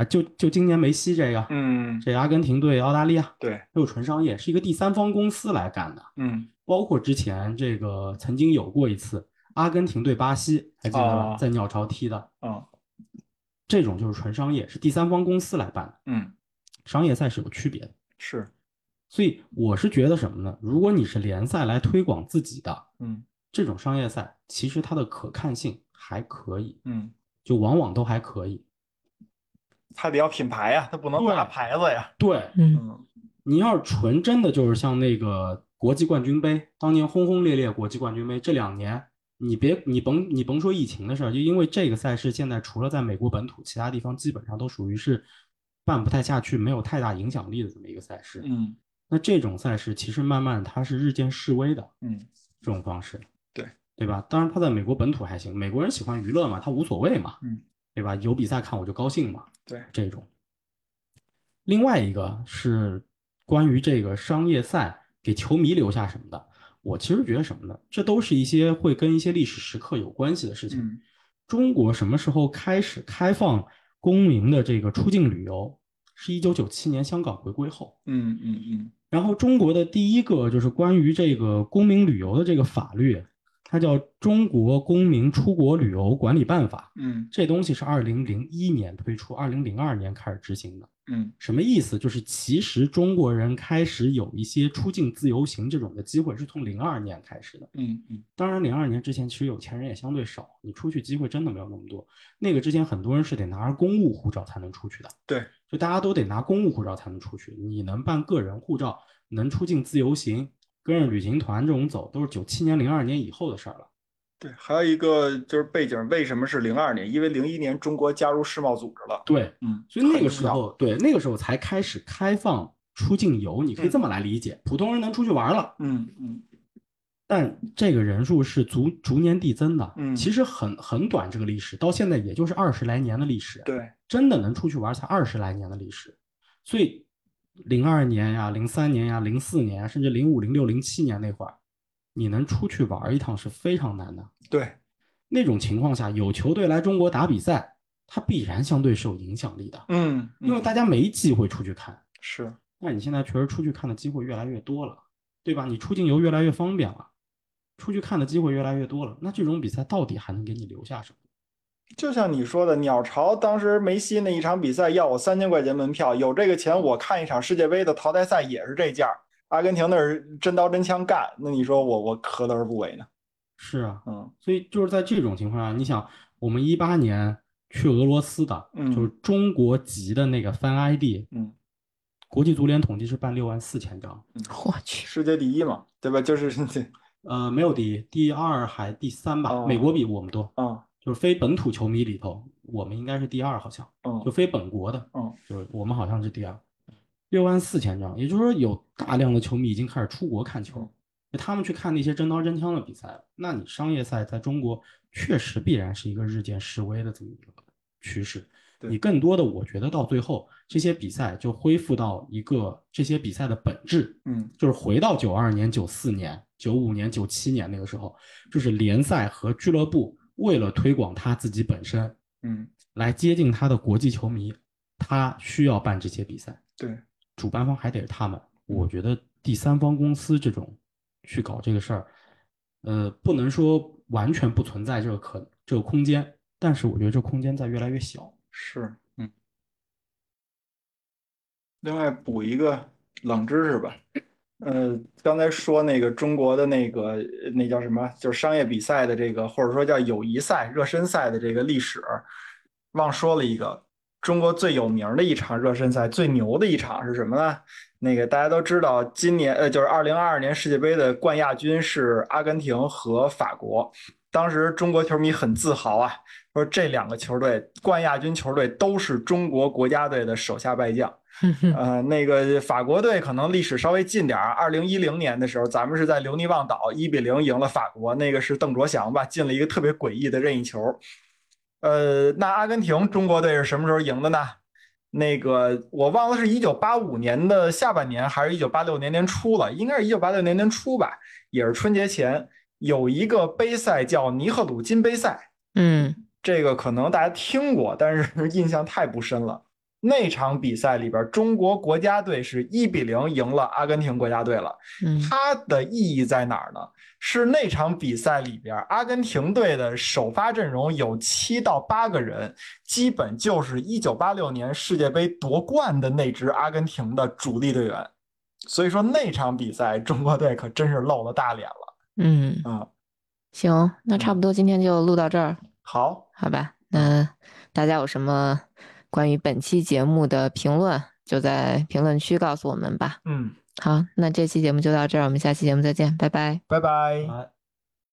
啊，就就今年梅西这个，嗯，这阿根廷对澳大利亚，对，都是纯商业，是一个第三方公司来干的。嗯包括之前这个曾经有过一次阿根廷对巴西，还记得吧？哦在鸟巢踢的，嗯这种就是纯商业，是第三方公司来办的。嗯，商业赛是有区别的，是，所以我是觉得什么呢？如果你是联赛来推广自己的嗯这种商业赛，其实它的可看性还可以，嗯，就往往都还可以。他得要品牌呀，他不能对打牌子呀。对嗯嗯你要是纯真的就是像那个国际冠军杯，当年轰轰烈烈国际冠军杯，这两年你别你甭你甭说疫情的事儿，就因为这个赛事现在除了在美国本土，其他地方基本上都属于是办不太下去，没有太大影响力的这么一个赛事。嗯那这种赛事其实慢慢它是日渐式微的嗯这种方式，对对吧？当然它在美国本土还行，美国人喜欢娱乐嘛，他无所谓嘛，嗯，对吧？有比赛看我就高兴嘛，对，这种。另外一个是关于这个商业赛给球迷留下什么的，我其实觉得什么呢？这都是一些会跟一些历史时刻有关系的事情。嗯中国什么时候开始开放公民的这个出境旅游？是一九九七年香港回归后。嗯嗯嗯然后中国的第一个就是关于这个公民旅游的这个法律，它叫《中国公民出国旅游管理办法》。嗯这东西是二零零一年推出，二零零二年开始执行的。嗯什么意思？就是其实中国人开始有一些出境自由行这种的机会，是从零二年开始的。嗯嗯当然，零二年之前其实有钱人也相对少，你出去机会真的没有那么多。那个之前很多人是得拿着公务护照才能出去的，对，就大家都得拿公务护照才能出去。你能办个人护照，能出境自由行，跟着旅行团这种走，都是九七年、零二年以后的事儿了。对，还有一个就是背景，为什么是零二年？因为零一年中国加入世贸组织了。对，嗯，所以那个时候，对那个时候才开始开放出境游，你可以这么来理解，普通人能出去玩了。嗯嗯但这个人数是逐逐年递增的，嗯其实很很短，这个历史到现在也就是二十来年的历史，对，真的能出去玩才二十来年的历史，所以零二年呀、零三年呀、零四年啊，甚至零五、零六、零七年那会儿，你能出去玩一趟是非常难的。对，那种情况下，有球队来中国打比赛，它必然相对是有影响力的，嗯，因为嗯大家没机会出去看。是，那你现在确实出去看的机会越来越多了，对吧？你出境游越来越方便了，出去看的机会越来越多了，那这种比赛到底还能给你留下什么？就像你说的，鸟巢当时梅西那一场比赛要我三千块钱门票，有这个钱我看一场世界杯的淘汰赛也是这价儿。阿根廷那是真刀真枪干，那你说我我何乐而不为呢？是啊，嗯所以就是在这种情况下，你想，我们一八年去俄罗斯的，嗯就是中国籍的那个 fan ID，嗯，国际足联统计是办六万四千张，[LAUGHS] 我去，世界第一嘛，对吧？就是 [LAUGHS] 呃，没有第一，第二还第三吧，哦美国比我们多，嗯就是非本土球迷里头，我们应该是第二，好像嗯就非本国的，嗯就是我们好像是第二，六万四千张，也就是说有大量的球迷已经开始出国看球，他们去看那些真刀真枪的比赛。那你商业赛在中国确实必然是一个日渐式微的这么一个趋势。对你更多的，我觉得到最后这些比赛就恢复到一个这些比赛的本质，嗯就是回到九二年、九四年、九五年、九七年那个时候，就是联赛和俱乐部为了推广他自己本身，嗯，来接近他的国际球迷，他需要办这些比赛，对，主办方还得是他们。我觉得第三方公司这种去搞这个事儿，呃，不能说完全不存在这个可这个空间，但是我觉得这空间在越来越小。是，嗯。另外补一个冷知识吧，呃，刚才说那个中国的那个那叫什么，就是商业比赛的这个，或者说叫友谊赛、热身赛的这个历史，忘说了一个，中国最有名的一场热身赛，最牛的一场是什么呢？那个大家都知道，今年呃就是二零二二年世界杯的冠亚军是阿根廷和法国，当时中国球迷很自豪啊，说这两个球队冠亚军球队都是中国国家队的手下败将。[LAUGHS] 呃，那个法国队可能历史稍微近点儿，二零一零年的时候，咱们是在留尼旺岛一比零赢了法国，那个是邓卓翔吧进了一个特别诡异的任意球。呃，那阿根廷中国队是什么时候赢的呢？那个我忘了是一九八五年的下半年还是一九八六年年初了，应该是一九八六年年初吧，也是春节前有一个杯赛叫尼赫鲁金杯赛，嗯这个可能大家听过，但是 [LAUGHS] 印象太不深了。那场比赛里边，中国国家队是一比零赢了阿根廷国家队了。嗯它的意义在哪儿呢？是那场比赛里边，阿根廷队的首发阵容有七到八个人，基本就是一九八六年世界杯夺冠的那支阿根廷的主力队员。所以说那场比赛，中国队可真是露了大脸了。嗯，嗯，行，那差不多今天就录到这儿，好，好吧？那大家有什么关于本期节目的评论，就在评论区告诉我们吧。嗯，好，那这期节目就到这儿，我们下期节目再见，拜拜。拜拜。啊